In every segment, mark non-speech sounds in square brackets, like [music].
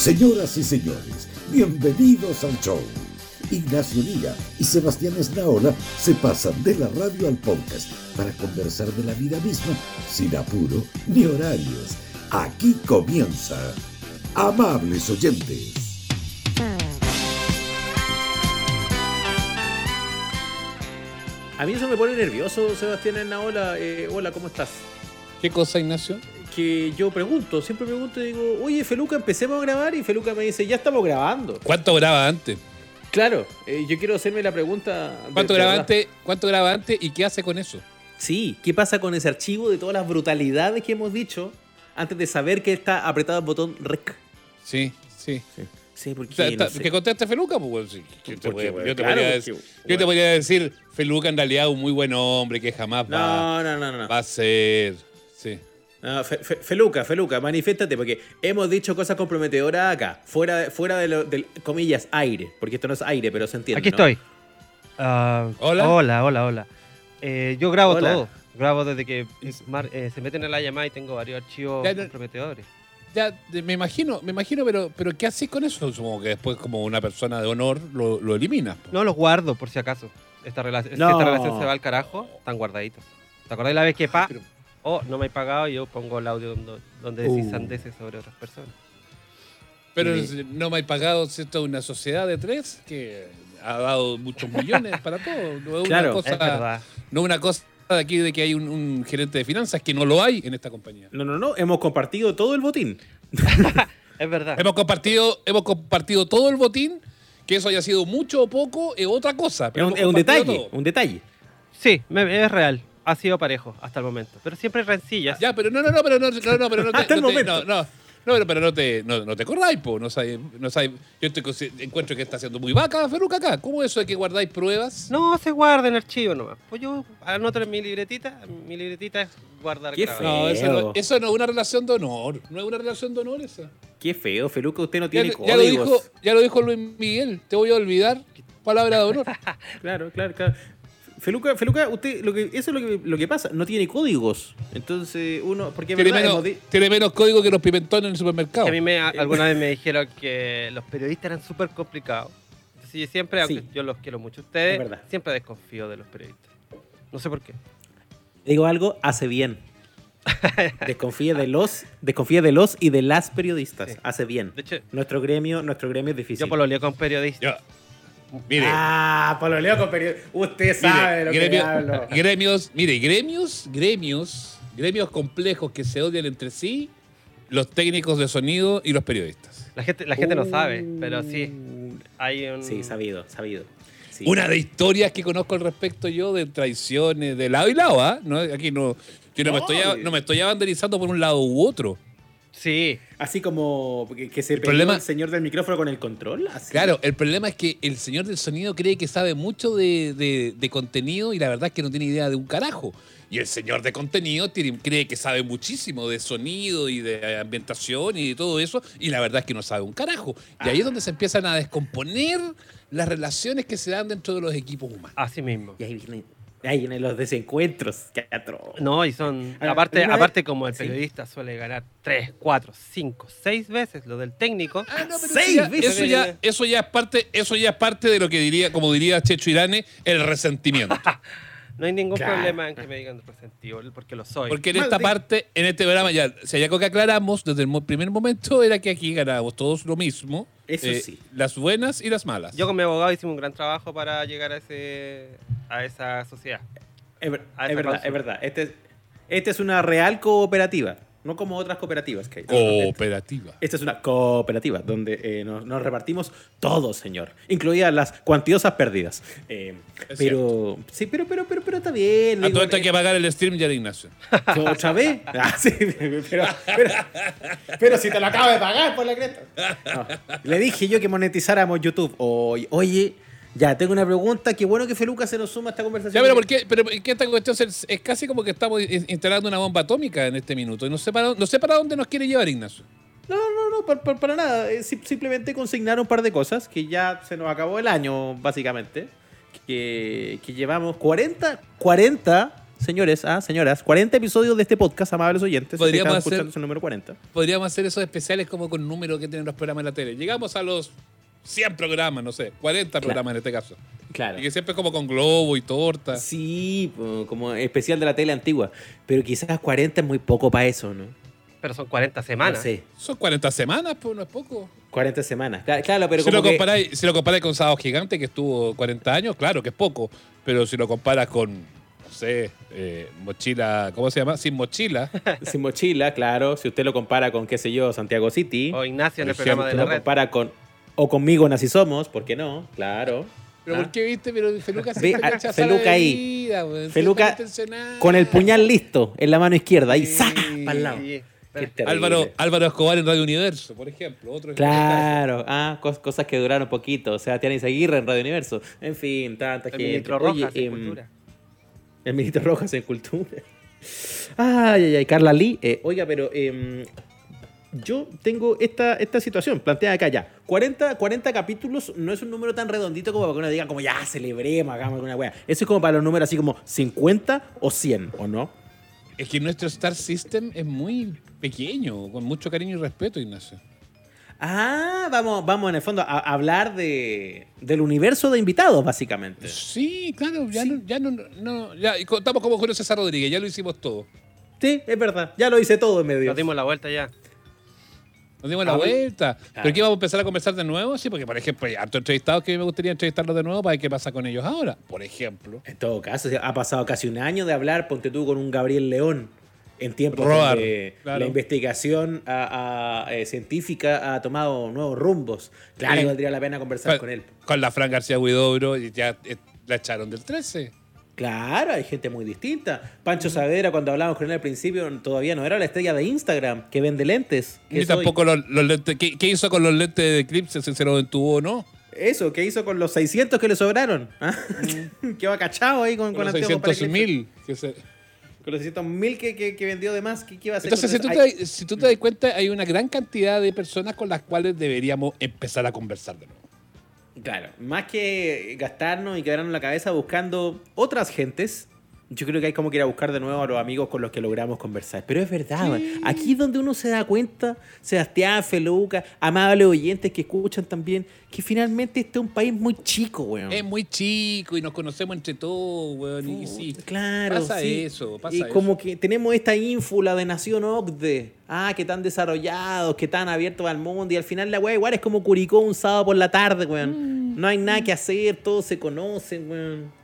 Señoras y señores, bienvenidos al show. Ignacio Liga y Sebastián Esnaola se pasan de la radio al podcast para conversar de la vida misma sin apuro ni horarios. Aquí comienza. Amables oyentes. A mí eso me pone nervioso, Sebastián Esnaola. Eh, hola, ¿cómo estás? ¿Qué cosa, Ignacio? Que yo pregunto, siempre pregunto y digo, oye, Feluca, empecemos a grabar. Y Feluca me dice, ya estamos grabando. ¿Cuánto graba antes? Claro, eh, yo quiero hacerme la pregunta. ¿Cuánto graba antes? ¿Cuánto graba antes y qué hace con eso? Sí, ¿qué pasa con ese archivo de todas las brutalidades que hemos dicho antes de saber que está apretado el botón rec? Sí, sí. Sí, porque O sea, no está- sé. Que conteste Feluca, pues. sí. Yo te, Porque, podría- bueno, yo te claro, podría porque, decir, yo bueno. te podría decir, Feluca en realidad es un muy buen hombre que jamás va, No, no, no, no. va a ser. No, Fe- Fe- Feluca, Feluca, manifiéstate, porque hemos dicho cosas comprometedoras acá, fuera, de- fuera de lo, del, comillas, aire, porque esto no es aire, pero se entiende. Aquí ¿no? estoy. Ah, Hola. Hola, hola, hola. Eh, yo grabo Hola. todo. Grabo desde que mar- eh, se meten en la llamada y tengo varios archivos Ya, comprometedores. Ya, de- me imagino, me imagino, pero, pero ¿qué haces con eso? Supongo que después, como una persona de honor, lo, lo eliminas. po. No los guardo por si acaso. Esta, No. relación se va al carajo, están guardaditos. ¿Te acordás la vez que pa? Pero- Oh, no me he pagado y yo pongo el audio donde, donde decís Uh. sandeces sobre otras personas. Pero Sí. no me hay pagado, ¿cierto? Una sociedad de tres que ha dado muchos millones para todo. No es Claro, una Es cosa, verdad. no una cosa de aquí de que hay un, un gerente de finanzas que no lo hay en esta compañía. No, no, no, hemos compartido todo el botín. [laughs] Es verdad. Hemos compartido, hemos compartido todo el botín, que eso haya sido mucho o poco es otra cosa. Es un, es detalle, todo. un detalle. Sí, me- es real. Ha sido parejo hasta el momento. Pero siempre rencillas. Ya, pero no, no, no, pero no, no, no, pero no [laughs] te, Hasta el no te- momento. no, no, no, pero, pero no te, no, no te corráis, po, no sabes, no sabes. Yo estoy, consi- encuentro que está haciendo muy vaca, Feruca, acá. ¿Cómo es eso de que guardáis pruebas? No, se guarda en archivo nomás. Pues yo anoto en mi libretita. Mi libretita es guardar Qué grabado. No, eso Feo. no, eso no es una relación de honor. No es una relación de honor esa. Qué feo, Feluca, usted no Ya, tiene ya lo códigos. dijo, ya lo dijo Luis Miguel. Te voy a olvidar. Palabra de honor. [laughs] Claro, claro, claro. Feluca, Feluca, usted, lo que, eso es lo que, lo que pasa, no tiene códigos. Entonces, uno, porque tiene, verdad, menos, hemos tiene menos código que los pimentones en el supermercado. Que a mí me, alguna vez me [laughs] dijeron que los periodistas eran súper complicados. Entonces yo siempre, aunque Sí. yo los quiero mucho a ustedes, siempre desconfío de los periodistas. No sé por qué. digo algo, hace bien. [laughs] Desconfía de los, desconfía de los y de las periodistas. Sí. Hace bien. De hecho, Nuestro gremio, nuestro gremio es difícil. yo pololeo con periodistas. Yo- mire, Ah, pololeo con periodistas. Usted mire, sabe lo que hablo. [laughs] gremios, mire, gremios, gremios, gremios complejos que se odian entre sí, los técnicos de sonido y los periodistas. La gente, la gente sabe, Uh. pero sí. Hay un... Sí, sabido, sabido. Sí. Una de historias que conozco al respecto yo de traiciones de lado y lado, ¿ah? No, aquí no, yo no, me No, estoy, a- eh. no me estoy abanderizando por un lado u otro. Sí. Así como que, que se El problema- el señor del micrófono con el control. así. Claro, el problema es que el señor del sonido cree que sabe mucho de, de- de contenido y la verdad es que no tiene idea de un carajo. Y el señor de contenido tiene- cree que sabe muchísimo de sonido y de ambientación y de todo eso, y la verdad es que no sabe un carajo. Y ahí es donde se empiezan a descomponer las relaciones que se dan dentro de los equipos humanos. Así mismo. Y ahí vienen, ahí vienen los desencuentros. Qué atro. No, y son. Ah, aparte, vez- aparte como el sí. periodista suele ganar 3, 4, 5, 6 veces lo del técnico. Ah, no, pero Seis eso ya, veces. eso ya, eso ya es parte, eso ya es parte de lo que diría, como diría Checho Irane, el resentimiento. [laughs] No hay ningún Claro. problema en que me digan resentido, porque lo soy. Porque en esta parte, en este programa, ya, si hay algo que aclaramos desde el primer momento, era que aquí ganábamos todos lo mismo. eh, Eso sí. Las buenas y las malas. Yo con mi abogado hicimos un gran trabajo para llegar a ese a esa sociedad. Es, ver- A es esa verdad, cláusula. es verdad. Este es, esta es una real cooperativa. No como otras cooperativas que hay. Cooperativa. Esta es una cooperativa donde eh, nos, nos repartimos todo, señor, incluidas las cuantiosas pérdidas. Eh, pero, sí, pero, pero, pero, pero está bien. A digo, todo esto hay eh, que pagar el stream ya de Ignacio. [laughs] ¿Otra vez? Ah, sí, [laughs] pero, pero, pero si te lo acabo de pagar por la cresta. No, Le dije yo que monetizáramos YouTube. Oye, ya tengo una pregunta. Qué bueno que Feluca se nos suma a esta conversación. Ya, pero ¿por qué? Pero ¿por qué esta cuestión es, es casi como que estamos in- instalando una bomba atómica en este minuto. Y no sé para, no sé para dónde nos quiere llevar Ignacio. No, no, no, para, para- nada. Eh, sim- simplemente consignar un par de cosas que ya se nos acabó el año, básicamente. Que, que llevamos 40, 40 señores, ah, señoras, 40 episodios de este podcast, amables oyentes. Podríamos hacer- número 40. Podríamos hacer esos especiales como con número que tienen los programas en la tele. Llegamos a los 100 programas, no sé, 40 programas en este caso. Claro. Y que siempre es como con globo y torta. Sí, como especial de la tele antigua. Pero quizás 40 es muy poco para eso, ¿no? Pero son 40 semanas. No sé. Son 40 semanas, pues no es poco. 40 semanas. Cla- Claro, pero si, como lo que- comparáis, si lo comparáis con Sábado Gigante, que estuvo 40 años, claro que es poco. Pero si lo comparas con, no sé, eh, mochila, ¿cómo se llama? Sin mochila. [laughs] Sin mochila, claro. Si usted lo compara con, qué sé yo, Santiago City. O Ignacio en el programa de Si la lo red. compara con... O conmigo Nací Somos, ¿por qué no? Claro. Pero Ah. ¿por qué viste? Pero Feluca Ve, se ah, rechaza Feluca la ahí. weón. Feluca Está. Con el puñal listo en la mano izquierda. Ahí, Sí. ¡saca! Para el lado. Sí. Álvaro, Álvaro Escobar en Radio Universo, por ejemplo. Otro Claro, ah, cos- cosas que duraron poquito. O sea, Tiana Izaguirre en Radio Universo. En fin, tanta El gente. ministro Oye, Rojas en em, cultura. El ministro Rojas en Cultura. Ay, ay, ay. Carla Lee. eh, oiga, pero em, yo tengo esta, esta situación planteada acá ya. 40, 40 capítulos no es un número tan redondito como para que uno diga como ya celebremos, hagamos alguna wea. Eso es como para los números así como 50 o 100, ¿o no? Es que nuestro Star System es muy pequeño, con mucho cariño y respeto, Ignacio. Ah, vamos, vamos en el fondo a hablar de, del universo de invitados, básicamente. Sí, claro, ya no, ya no, no, ya estamos como Julio César Rodríguez, ya lo hicimos todo. Sí, es verdad. Ya lo hice todo en medio. Nos dimos la vuelta ya. Nos dimos la Ah, vuelta. claro. ¿Pero qué vamos a empezar a conversar de nuevo? Sí, porque por ejemplo hay hartos entrevistados que me gustaría entrevistarlos de nuevo para ver qué pasa con ellos ahora. Por ejemplo. En todo caso, ha pasado casi un año de hablar, ponte tú, con un Gabriel León, en tiempos donde claro. la investigación a- a- eh, científica ha tomado nuevos rumbos. Claro, Sí. que valdría la pena conversar Con, con él. con la Fran García Huidobro ya eh, la echaron del 13. Claro, hay gente muy distinta. Pancho Saavedra, cuando hablábamos con él al principio, todavía no era la estrella de Instagram, que vende lentes. que Ni tampoco los, los lentes. ¿Qué, qué hizo con los lentes de Eclipse? ¿Se lo entubó o no? Eso, ¿qué hizo con los 600 que le sobraron? [laughs] ¿Ah? Quedó acachado ahí con, Con con los anteojos para 600 eclipse. mil. que se- Con los 600 mil que, que, que vendió de más, ¿qué, qué iba a hacer? Entonces, si tú, te, si tú te das cuenta, hay una gran cantidad de personas con las cuales deberíamos empezar a conversar de nuevo. Claro, más que gastarnos y quedarnos la cabeza buscando otras gentes, yo creo que hay como que ir a buscar de nuevo a los amigos con los que logramos conversar. Pero es verdad, man. aquí es donde uno se da cuenta, Sebastián, Feluca, amables oyentes que escuchan también, que finalmente este es un país muy chico, weón. Es muy chico y nos conocemos entre todos, weón. Y sí, Claro, pasa sí. eso, pasa y eso. como que tenemos esta ínfula de nación OCDE. Ah, que tan desarrollados, que tan abiertos al mundo. Y al final la weá igual es como Curicó un sábado por la tarde, weón. Mm. No hay nada que hacer, todos se conocen, weón.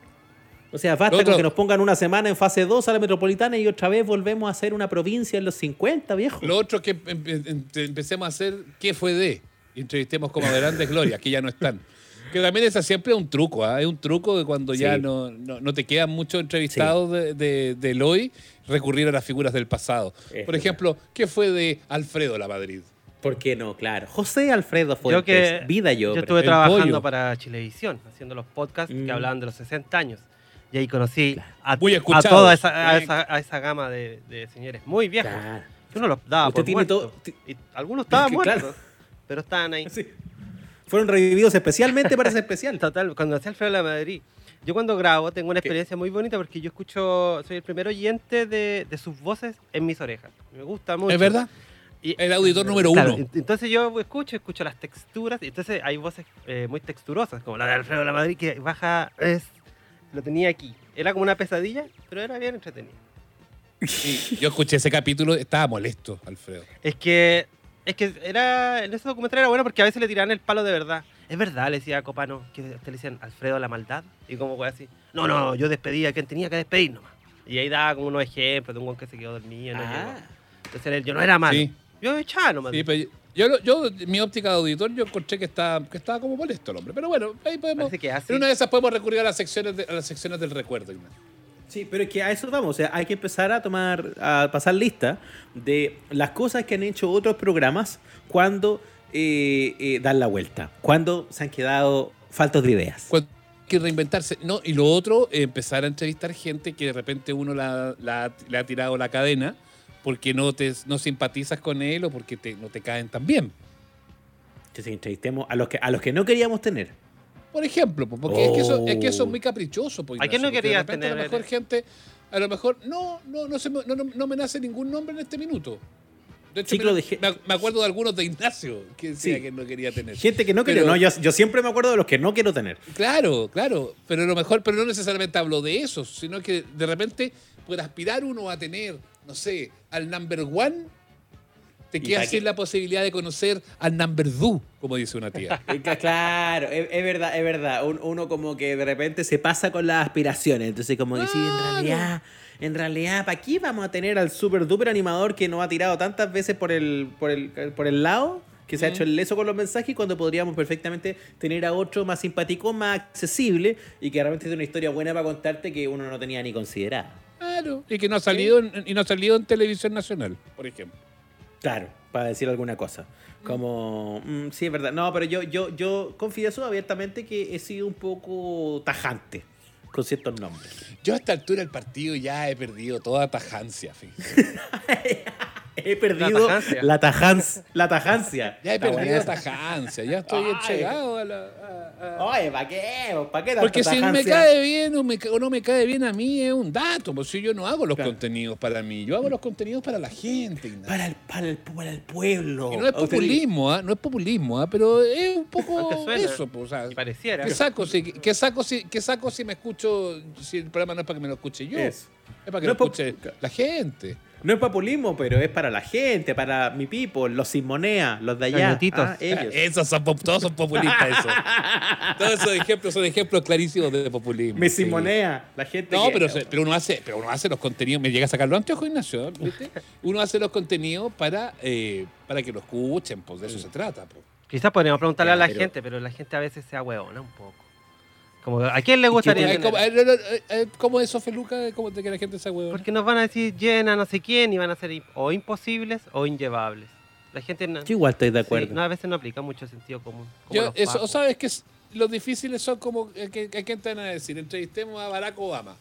O sea, basta con que nos pongan una semana en fase 2 a la metropolitana y otra vez volvemos a ser una provincia en los 50, viejo. Lo otro que em- em- empecemos a hacer qué fue de. Entrevistemos como a grandes glorias, que ya no están. Que también esa siempre es un truco, ¿ah? es un truco de cuando ya no, no, no te quedan muchos entrevistados de, de, del hoy, recurrir a las figuras del pasado. Es Por verdad. ejemplo, ¿qué fue de Alfredo La Madrid? ¿Por qué no? Claro. José Alfredo Fuentes, Yo que vida yo. yo estuve trabajando pollo. para Chilevisión, haciendo los podcasts Mm. que hablaban de los 60 años. Y ahí conocí a, Muy a toda esa, a esa, a esa gama de, de señores muy viejos. Claro. Que uno los daba Usted por tiene muertos. todo- Y algunos estaban Es [laughs] que, claro. muertos, pero estaban ahí. Sí. Fueron revividos especialmente para ese especial. [laughs] Total, cuando hacía Alfredo de la Madrid. Yo cuando grabo tengo una ¿Qué? experiencia muy bonita porque yo escucho, soy el primer oyente de, de sus voces en mis orejas. Me gusta mucho. ¿Es verdad? Y- El auditor número Claro, uno. ent- entonces yo escucho, escucho las texturas, y entonces hay voces eh, muy texturosas, como la de Alfredo de la Madrid, que baja, es, lo tenía aquí. Era como una pesadilla, pero era bien entretenido. Sí, yo escuché ese capítulo, estaba molesto, Alfredo. Es que, es que era, en ese documental era bueno porque a veces le tiraban el palo de verdad. Es verdad, le decía a Copano, que a usted le decían Alfredo la maldad, y como fue así. No, no, yo despedí a quien tenía que despedir nomás. Y ahí daba como unos ejemplos de un güey que se quedó dormido. no. Ah, Entonces él, yo no era malo. Sí. Yo echaba nomás. Sí, pero yo, lo- yo, mi óptica de auditor, yo encontré que estaba, que estaba como molesto el hombre. Pero bueno, ahí podemos. Que así. En una de esas podemos recurrir a las secciones, de- a las secciones del recuerdo, Ignacio. Sí, pero es que a eso vamos, o sea, hay que empezar a tomar, a pasar lista de las cosas que han hecho otros programas cuando eh, eh, dan la vuelta, cuando se han quedado faltos de ideas. Cuando que reinventarse. No, y lo otro, empezar a entrevistar gente que de repente uno la, la- le ha tirado la cadena porque no te no simpatizas con él o porque te, no te caen tan bien. Entonces entrevistemos a los que a los que no queríamos tener. Por ejemplo, porque es, que eso, es que eso Oh. es muy caprichoso. Pues, ¿A quién no querías repente A lo tener? mejor gente, a lo mejor no, no, no, se no, no- no me nace ningún nombre en este minuto. De hecho, Ciclo me, de ge- me- me acuerdo de algunos de Ignacio que decía Sí. que no quería tener. Gente que no. Pero- No, yo, yo siempre me acuerdo de los que no quiero tener. Claro, claro, pero a lo mejor, pero no necesariamente hablo de esos, sino que de repente puede aspirar uno a tener, no sé, al number one, te ¿Y queda sin la posibilidad de conocer al number two, como dice una tía. [laughs] Claro, es, es verdad, es verdad. Un- uno como que de repente se pasa con las aspiraciones. Entonces, como que sí, en realidad, en realidad, ¿para qué vamos a tener al super duper animador que nos ha tirado tantas veces por el, por el, por el lado? Que se ha hecho el leso con los mensajes cuando podríamos perfectamente tener a otro más simpático, más accesible y que realmente tiene una historia buena para contarte que uno no tenía ni considerado. Claro, y que no ha salido en, y no ha salido en televisión nacional, por ejemplo. Claro, para decir alguna cosa. Como, mm, sí, es verdad. No, pero yo, yo, yo confieso abiertamente que he sido un poco tajante con ciertos nombres. Yo a esta altura del partido ya he perdido toda tajancia, fíjate. [laughs] He perdido la tajancia. La tajancia. [laughs] Ya he perdido esa. tajancia, ya estoy Ay. entregado a la... a- a- Oye, ¿para qué? ¿Para qué tanta Porque si me tajancia? cae bien o, me o no me cae bien a mí es un dato, pues si yo no hago los Claro. contenidos para mí, yo hago los contenidos para la gente. Ignacio. Para el, para el, para el pueblo. Y no es populismo, ¿ah? no es populismo, ¿ah? pero es un poco [laughs] eso. Pues, o sea, Y pareciera. ¿qué, saco si, qué, saco si, ¿Qué saco si me escucho, si el programa no es para que me lo escuche yo? Eso. Es para que No lo escuche la gente. No es populismo, pero es para la gente, para mi people, los sin moneda, los de allá. Ah, ellos. [laughs] Esos son, pop- todos son populistas, eso. Todos esos ejemplos son ejemplos clarísimos de populismo. Sí. sin moneda, la gente. No, que- pero, se- pero uno hace, pero uno hace los contenidos. Me llega a sacar los anteojos, Ignacio, ¿viste? Uno hace los contenidos para, eh, para que lo escuchen, pues de eso se trata. Pues. Quizás podríamos preguntarle Ya, a la pero- gente, pero la gente a veces se ahueona un poco. Como, ¿a quién le gustaría Ay, tener? ¿Cómo, eh, eh, eh, ¿Cómo es eso, Feluca? ¿Cómo de que la gente se huevona? Porque nos van a decir llena no sé quién y van a ser o imposibles o inllevables. La gente no, Yo igual estoy de sí, acuerdo. no, a veces no aplica mucho sentido común. como Yo, eso, pacos. ¿sabes que Los difíciles son como. eh, que- que- ¿A quién te van a decir? Entrevistemos a Barack Obama.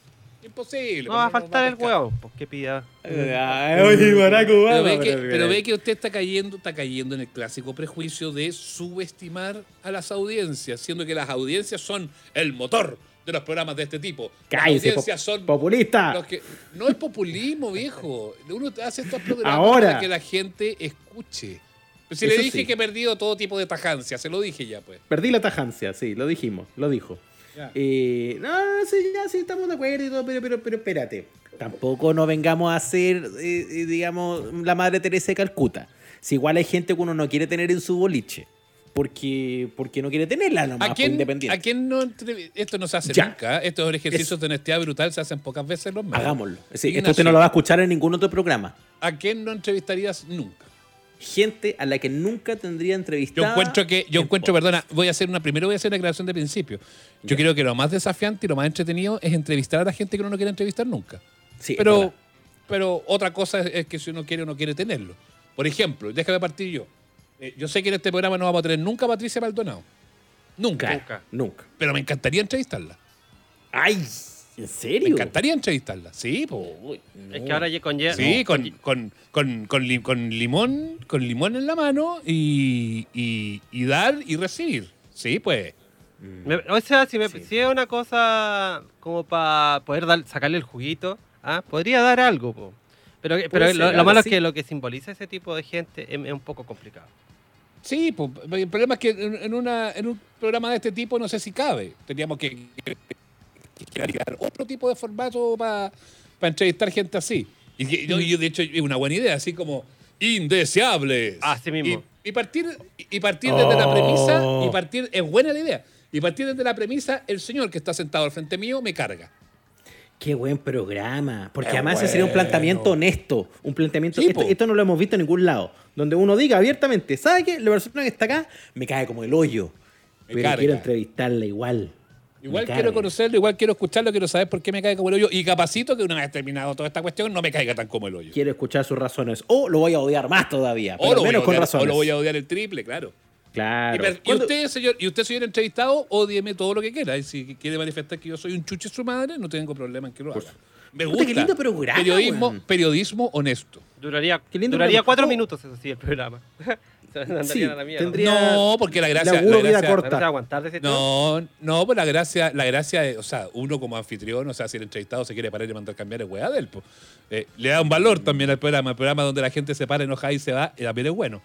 Imposible. No pues, va a faltar el huevo, pues que pida. Oye, Obama, Pero ve, que, pero- pero ve que usted está cayendo, está cayendo en el clásico prejuicio de subestimar a las audiencias, siendo que las audiencias son el motor de los programas de este tipo. Las Cállese, audiencias pop- son populista. los que no es populismo, viejo. Uno hace estos programas Ahora. para que la gente escuche. Pero si Eso le dije sí. que he perdido todo tipo de tajancia, se lo dije ya, pues. Perdí la tajancia, sí, lo dijimos, lo dijo. Ya. Eh, no, no, sí, ya sí, estamos de acuerdo y todo, pero, pero, pero espérate. Tampoco no vengamos a ser, eh, eh, digamos, la madre Teresa de Calcuta. Si igual hay gente que uno no quiere tener en su boliche. Porque, porque no quiere tenerla nomás, ¿A quién, independiente. ¿A quién no Esto no se hace Ya. nunca. ¿eh? Estos ejercicios de honestidad brutal se hacen pocas veces los medios. Hagámoslo. Sí, esto usted no lo va a escuchar en ningún otro programa. ¿A quién no entrevistarías nunca? Gente a la que nunca tendría Yo entrevistada. encuentro que, yo en encuentro, podcast. perdona, voy a hacer una, primero voy a hacer una declaración de principio. Yo creo que lo más desafiante y lo más entretenido es entrevistar a la gente que uno no quiere entrevistar nunca. Sí, Pero, pero otra cosa es, es que si uno quiere o no quiere tenerlo. Por ejemplo, déjame partir yo. Eh, yo sé que en este programa no vamos a tener nunca a Patricia Maldonado. Nunca. Nunca. Nunca. Pero me encantaría entrevistarla. Ay, ¿en serio? Me encantaría entrevistarla. Sí, po. Uy, Es que ahora con Sí, no, con, con, con, con, li- con limón, con limón en la mano y, y, y dar y recibir. Sí, pues. Me- o sea, si, me, Sí. si es una cosa como para poder dar, sacarle el juguito, ¿ah? podría dar algo. po. Pero, pero ser lo, malo es que lo que simboliza ese tipo de gente es, es un poco complicado. Sí, pues, el problema es que en, en una, en un programa de este tipo no sé si cabe. Teníamos que crear otro tipo de formato para entrevistar gente así. Y, que- yo, yo, de hecho, es una buena idea, así como indeseables. Así mismo. Y, y partir, y partir desde la premisa, Oh. y partir, es buena la idea. Y partir desde la premisa, el señor que está sentado al frente mío me carga. Qué buen programa. Porque Qué además ese sería un planteamiento honesto. Un planteamiento. Esto, esto no lo hemos visto en ningún lado. Donde uno diga abiertamente, ¿sabe qué? La persona que está acá me cae como el hoyo. Me pero carga. quiero entrevistarla igual. Igual quiero conocerlo, igual quiero escucharlo, quiero saber por qué me cae como el hoyo. Y capacito que una vez terminado toda esta cuestión no me caiga tan como el hoyo. Quiero escuchar sus razones. O lo voy a odiar más todavía. O Pero lo, voy a menos con razones. o lo voy a odiar el triple, claro. Claro. Y, per- y ¿Cuándo- usted, señor, y usted, señor entrevistado, ódieme todo lo que quiera. Y si quiere manifestar que yo soy un chuche su madre, no tengo problema en que lo haga. Me gusta. qué lindo programa, periodismo, periodismo honesto. Duraría, Qué lindo duraría cuatro Oh. minutos, eso sí, el programa. [laughs] [laughs] Sí, a la mierda. tendría- No, porque la gracia. la vida gracia- corta. ¿No? No, no, pues la gracia, la gracia es, o sea, uno como anfitrión, o sea, si el entrevistado se quiere parar y mandar cambiar es weá de él, pues. Eh, le da un valor también al programa, el programa donde la gente se para enojada y se va, eh, también es bueno.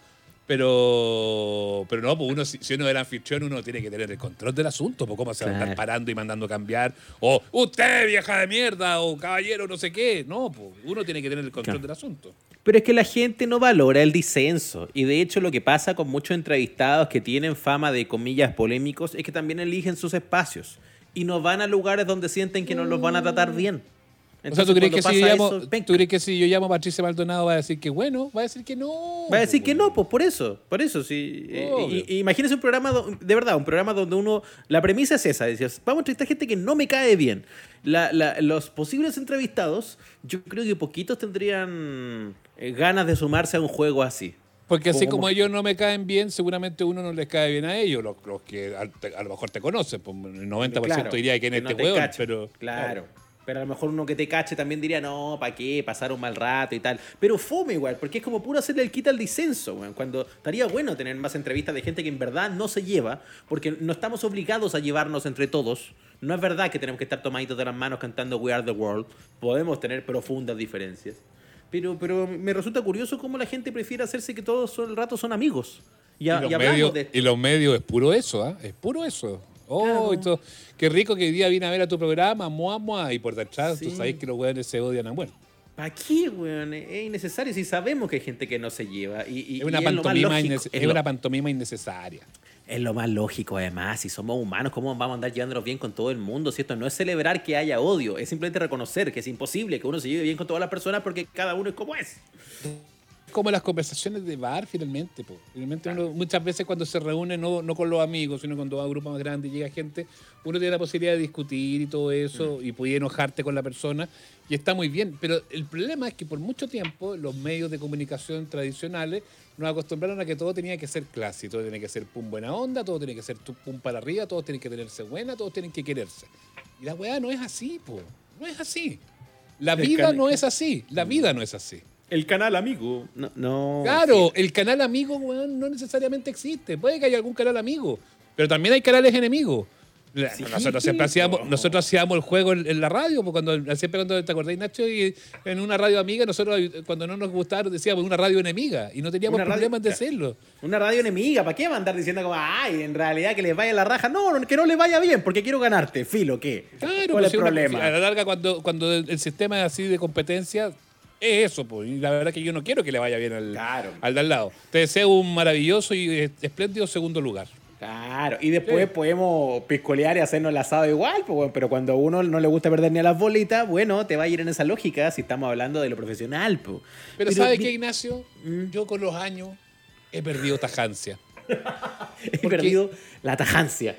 Pero, pero no, pues uno, si, uno es el anfitrión, uno tiene que tener el control del asunto, pues cómo se va a estar parando y mandando cambiar, o usted, vieja de mierda, o caballero, no sé qué. No, pues uno tiene que tener el control Claro. del asunto. Pero es que la gente no valora el disenso. Y de hecho lo que pasa con muchos entrevistados que tienen fama de comillas polémicos es que también eligen sus espacios. Y no van a lugares donde sienten que no los van a tratar bien. O sea, ¿tú crees, que si llamo, eso. ¿tú crees que si yo llamo a Patricia Maldonado va a decir que bueno? Va a decir que no. Va a decir que no, pues por eso, por eso, sí. Eh, y- un programa, do- de verdad, un programa donde uno, la premisa es esa, decías, vamos a entrevistar gente que no me cae bien. La- la- los posibles entrevistados, yo creo que poquitos tendrían eh, ganas de sumarse a un juego así. Porque así Como- como ellos no me caen bien, seguramente uno no les cae bien a ellos, los, los que a, a lo mejor te conocen, pues el 90% Claro, diría que en este no cache. pero... Claro. Pero a lo mejor uno que te cache también diría, no, ¿para qué? Pasar un mal rato y tal. Pero fome igual, porque es como puro hacerle el quita al disenso, weón. Cuando estaría bueno tener más entrevistas de gente que en verdad no se lleva, porque no estamos obligados a llevarnos entre todos. No es verdad que tenemos que estar tomaditos de las manos cantando We Are the World. Podemos tener profundas diferencias. Pero, pero me resulta curioso cómo la gente prefiere hacerse que todos el rato son amigos. Y, Y, a- los y hablamos medios, de y los medios es puro eso, ¿ah? Es puro eso. Oh, Claro. todo. Qué rico que hoy día vine a ver a tu programa, mua, mua, y por detrás tú sabes que los hueones se odian a muerte. ¿Para qué, weón? Es innecesario si sabemos que hay gente que no se lleva. Y, y- Es una, y es pantomima, lógico, innece- es es lo- una pantomima innecesaria. Es lo más lógico, además. Si somos humanos, ¿cómo vamos a andar llevándonos bien con todo el mundo? Si esto no es celebrar que haya odio, es simplemente reconocer que es imposible que uno se lleve bien con todas las personas porque cada uno es como es. Como las conversaciones de bar finalmente. po. Finalmente uno, muchas veces cuando se reúne, no, no con los amigos, sino cuando va a un grupo más grande y llega gente, uno tiene la posibilidad de discutir y todo eso, y puede enojarte con la persona, y está muy bien. Pero el problema es que por mucho tiempo los medios de comunicación tradicionales nos acostumbraron a que todo tenía que ser clase, todo tenía que ser pum buena onda, todo tenía que ser pum para arriba, todos tienen que tenerse buena, todos tienen que quererse. Y la weá no es así, po. No es así. La vida no es así. La vida no es así. El canal amigo. No, no. Claro, el canal amigo, weón, no necesariamente existe. Puede que haya algún canal amigo, pero también hay canales enemigos. Sí, nosotros siempre hacíamos, nosotros hacíamos el juego en, en la radio, pues cuando siempre cuando te acordáis, Nacho, y en una radio amiga, nosotros cuando no nos gustaba decíamos una radio enemiga y no teníamos Una radio- problemas de hacerlo. Una radio enemiga, ¿para qué va a andar diciendo como, ay, en realidad que les vaya la raja? No, que no les vaya bien, porque quiero ganarte, filo, ¿qué? Claro, ¿Cuál pues, es el una- problema? a la larga, cuando, cuando el sistema es así de competencia, es eso, pues. Y la verdad que yo no quiero que le vaya bien al, Claro. al de al lado. Te deseo un maravilloso y espléndido segundo lugar. Claro, y después Sí. podemos piscolear y hacernos el asado igual, pues, bueno, pero cuando a uno no le gusta perder ni a las bolitas, bueno, te va a ir en esa lógica si estamos hablando de lo profesional. Pues. Pero, ¿sabe mi- qué, Ignacio? Yo con los años he perdido tajancia. [laughs] He perdido la tajancia.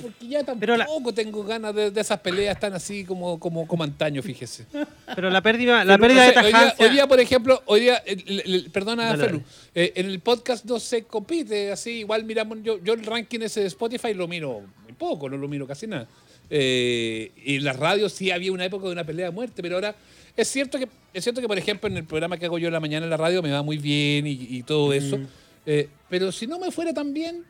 Porque ya tampoco Pero la- tengo ganas de, de esas peleas tan así como, como, como antaño, fíjese. Pero la pérdida, la pérdida no de sé, hoy, día, tajancia. hoy día, por ejemplo, hoy día, el- el- el- perdona, Dale, dale. eh, en el podcast no se compite así, igual miramos, yo, yo el ranking ese de Spotify lo miro muy poco, no lo miro casi nada. Eh, y en la radio sí había una época de una pelea a muerte, pero ahora es cierto que, es cierto que por ejemplo, en el programa que hago yo en la mañana en la radio me va muy bien y, y todo eso. Eh, pero si no me fuera tan bien,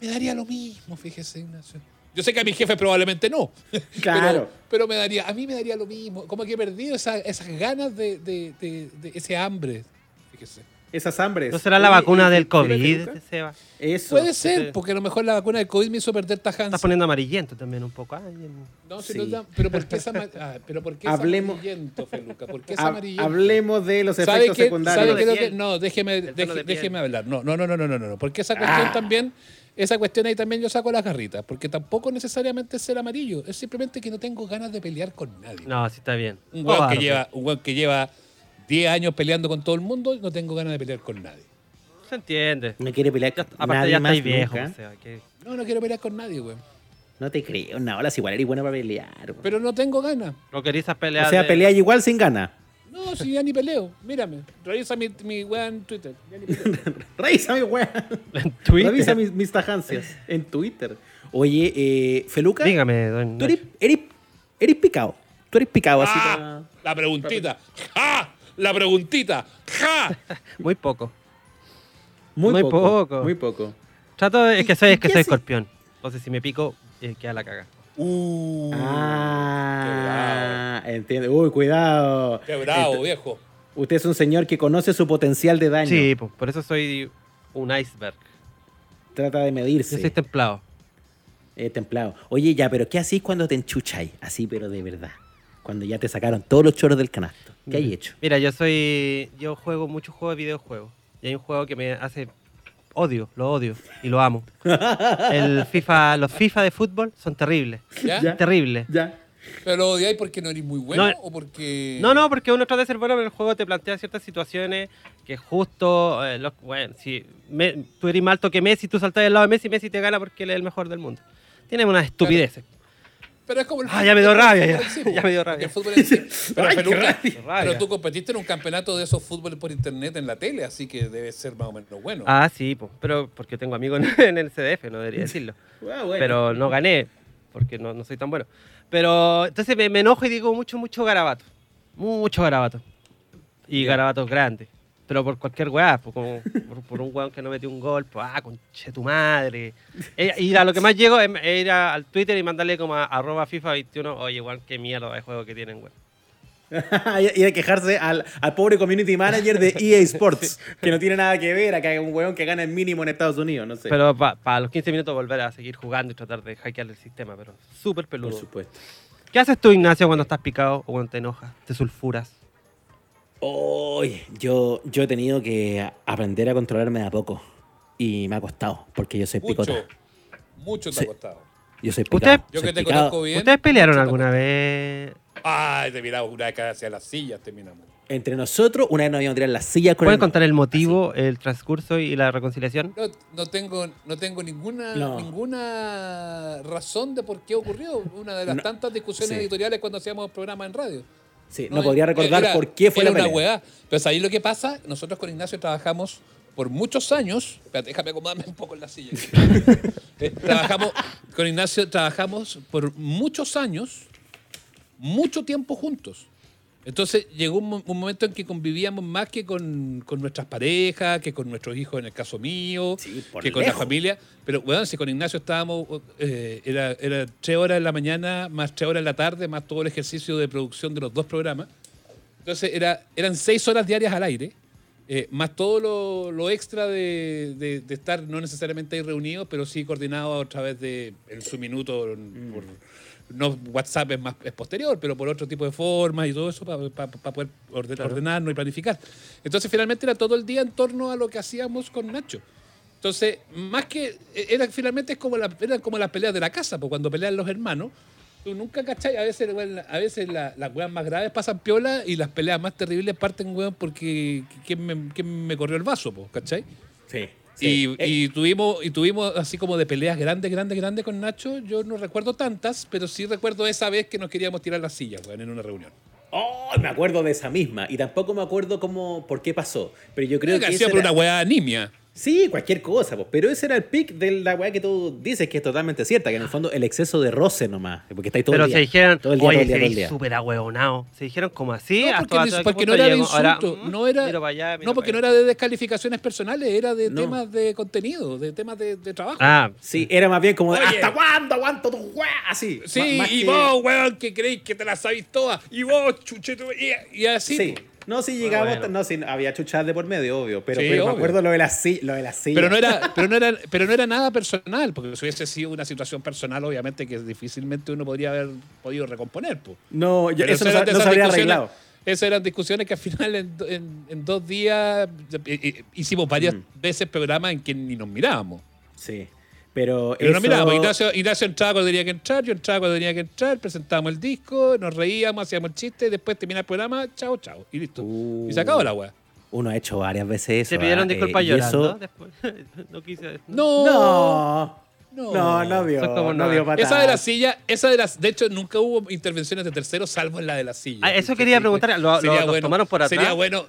me daría lo mismo, fíjese, Ignacio. Yo sé que a mi jefe probablemente no. [laughs] Claro. Pero, pero me daría, a mí me daría lo mismo. Como que he perdido esa- esas ganas de, de- de- de ese hambre. Fíjese. Esas hambres. ¿No será la vacuna ¿y- del COVID? Seba? Eso. Puede ser, porque a lo mejor la vacuna del COVID me hizo perder tajancia. Estás poniendo amarillento también un poco. Ay, No, si Sí. no pero ¿por qué es, ama- [laughs] ah, pero ¿por qué es Hablemos- amarillento, Feluca? ¿Por qué es Ha- amarillento? hablemos de los ¿Sabe efectos secundarios. ¿Sabe de qué es lo piel. que- No, déjeme, déjeme hablar. No, no, no, no, no, no, no. Porque esa cuestión Ah. también, esa cuestión ahí también yo saco las garritas. Porque tampoco necesariamente es ser amarillo. Es simplemente que no tengo ganas de pelear con nadie. No, sí está bien. Un weón que lleva, un weón que lleva 10 años peleando con todo el mundo, no tengo ganas de pelear con nadie. Se entiende. No quiere pelear con aparte nadie ya más estáis viejo. nunca. o sea, que- No, no quiero pelear con nadie, weón. No te creo, no, ahora igual eres buena para pelear. weón. Pero no tengo ganas. No queréis esas peleas o sea, de- pelea igual sin ganas. No, si ya ni peleo. Mírame. Revisa mi, mi weón en Twitter. Ya ni peleo. [laughs] Revisa mi weá. [laughs] en Twitter. Revisa mis, mis tajancias [laughs] en Twitter. Oye, eh, Feluca, Dígame, don tú eres, eres, eres picado. Tú eres picado así. ¡Ah! para- La preguntita. ¡Ja! La preguntita. ¡Ja! Muy poco. Muy, Muy poco, poco. Muy poco. Trato de, es que soy, es que ¿Qué soy escorpión. Entonces si me pico, eh, queda la caga. Uh, Ah, entiendo. Uy, cuidado. qué bravo, Ent- viejo. Usted es un señor que conoce su potencial de daño. Sí, po, por eso soy un iceberg. Trata de medirse. Yo soy templado. Eh, templado. Oye, ya, pero ¿qué hacís cuando te enchucháis? Así, pero de verdad. Cuando ya te sacaron todos los choros del canasto. ¿Qué hay hecho? Mira, yo soy. Yo juego muchos juegos de videojuegos. Y hay un juego que me hace. Odio, lo odio y lo amo. El FIFA, los FIFA de fútbol son terribles. ¿Ya? Terribles. Ya. ¿Pero lo odiáis porque no eres muy bueno No, o porque.? No, no, porque uno trata de ser bueno, pero el juego te plantea ciertas situaciones que justo, eh, los- bueno, si me- tú eres más alto que Messi, tú saltas del lado de Messi, Messi te gana porque él es el mejor del mundo. Tiene unas estupideces. Pero es como el Ah, ya me dio rabia, ya. sí. [laughs] Ya me dio rabia. el fútbol en sí. [laughs] Pero, Ay, qué Peluca, rabia. pero tú competiste en un campeonato de esos fútbol por internet en la tele, así que debe ser más o menos bueno. Ah, sí, po, pero porque tengo amigos en, [laughs] en el CDF, no debería decirlo. Ah, bueno. Pero no gané, porque no, no soy tan bueno. Pero entonces me, me enojo y digo mucho, mucho garabato. Mucho garabato. Y garabatos grandes. Pero por cualquier weá, como por, por un weón que no metió un gol, pues, ah, conche tu madre. Y a lo que más llego es, es ir a- al Twitter y mandarle como a arroba FIFA 21, oye, weón, qué mierda de juego que tienen, weón. [laughs] y a quejarse al, al pobre community manager de EA Sports, [laughs] que no tiene nada que ver a que hay un weón que gana el mínimo en Estados Unidos, no sé. Pero para los 15 minutos volver a seguir jugando y tratar de hackear el sistema, pero súper Por peludo. supuesto. ¿Qué haces tú, Ignacio, cuando estás picado o cuando te enojas, te sulfuras? Oye, yo, yo he tenido que aprender a controlarme de a poco. Y me ha costado, porque yo soy mucho. picota. Mucho te ha costado. Yo soy ¿Usted- picado. Yo soy que te picado. conozco bien. ¿Ustedes pelearon alguna vez? Ay, te miraba una vez que hacia las sillas terminamos. Entre nosotros, una vez nos íbamos a tirar las sillas con ¿Pueden el- contar el motivo, el transcurso y la reconciliación? No, no tengo, no tengo ninguna, No. ninguna razón de por qué ocurrió. Una de las No, tantas discusiones sí. editoriales cuando hacíamos programas en radio. Sí, no, podría recordar era- por qué fue era la una pelea. weá. Pero ahí lo que pasa, nosotros con Ignacio trabajamos por muchos años. Espérate, déjame acomodarme un poco en la silla. [laughs] Eh, trabajamos, con Ignacio trabajamos por muchos años, mucho tiempo juntos. Entonces llegó un, mo- un momento en que convivíamos más que con, con nuestras parejas, que con nuestros hijos, en el caso mío, Sí, que con la familia. Pero bueno, si con Ignacio estábamos, eh, era, era tres horas en la mañana, más tres horas en la tarde, más todo el ejercicio de producción de los dos programas. Entonces era, eran seis horas diarias al aire, eh, más todo lo, lo extra de, de- de estar no necesariamente ahí reunidos, pero sí coordinados a través de en su minuto, Mm. por, no WhatsApp es más es posterior, pero por otro tipo de formas y todo eso para poder orden- ordenarnos y planificar. Entonces finalmente era todo el día en torno a lo que hacíamos con Nacho. Entonces, más que. Era, finalmente es como la, eran como las peleas de la casa, porque cuando pelean los hermanos, tú nunca cachai. A veces, a veces la- las weas más graves pasan piola y las peleas más terribles parten, weón, porque. ¿Quién me, quién me corrió el vaso, po, ¿cachai? Sí. Y, Eh, y tuvimos, y tuvimos así como de peleas grandes, grandes, grandes con Nacho. Yo no recuerdo tantas, pero sí recuerdo esa vez que nos queríamos tirar las sillas, weón, en una reunión. Oh, me acuerdo de esa misma. Y tampoco me acuerdo cómo, por qué pasó. Pero yo creo que. que por era- una weá nimia. Sí, cualquier cosa, pues. pero ese era el pic de la weá que tú dices que es totalmente cierta, que en el fondo el exceso de roce nomás, porque estáis todo Pero el día. se dijeron, todo el día, oye, todo el día, se todo el día. súper ahueonado. Se dijeron como así. No, porque, hasta no era de. Ahora, insulto, mm, no era, miro para allá, miro no, porque no era de descalificaciones personales, era de No. temas de contenido, de temas de, de trabajo. Ah, Sí, era más bien como de, Oye. ¿hasta cuándo aguanto tu weá? Así. sí, más y que- vos, weón, que creéis que te las sabéis todas, y vos, chucheto, y, y así. Sí. No, si llegamos, bueno. no, sí, había chuchadas de por medio, obvio. Pero, Sí, pero me obvio. acuerdo lo de sillas. Lo de las sillas. Pero no, era, [laughs] pero, no era, pero no era nada personal, porque si hubiese sido una situación personal, obviamente que difícilmente uno podría haber podido recomponer. po. No, yo- eso no, se- no habría arreglado. Esas eran discusiones que al final en, do- en- en dos días eh, eh, hicimos varias Mm. veces programas en que ni nos mirábamos. Sí. Pero, Pero no eso- mirábamos, Ignacio, Ignacio entraba cuando tenía que entrar, yo entraba cuando tenía que entrar, presentábamos el disco, nos reíamos, hacíamos el chiste, después terminaba el programa, chao, chao, y listo. Uh. Y se acabó la weá. Uno ha hecho varias veces eso. se pidieron ¿ah? disculpas Eh, y llorando. eso- Después, [laughs] no quise. No, No. no, No, no dio. No no. dio patada. Esa de la silla, esa de las, de hecho nunca hubo intervenciones de terceros salvo en la de la silla. Ah, eso Que quería preguntar, pues, ¿lo- lo- sería nos tomaron por atrás? Sería bueno.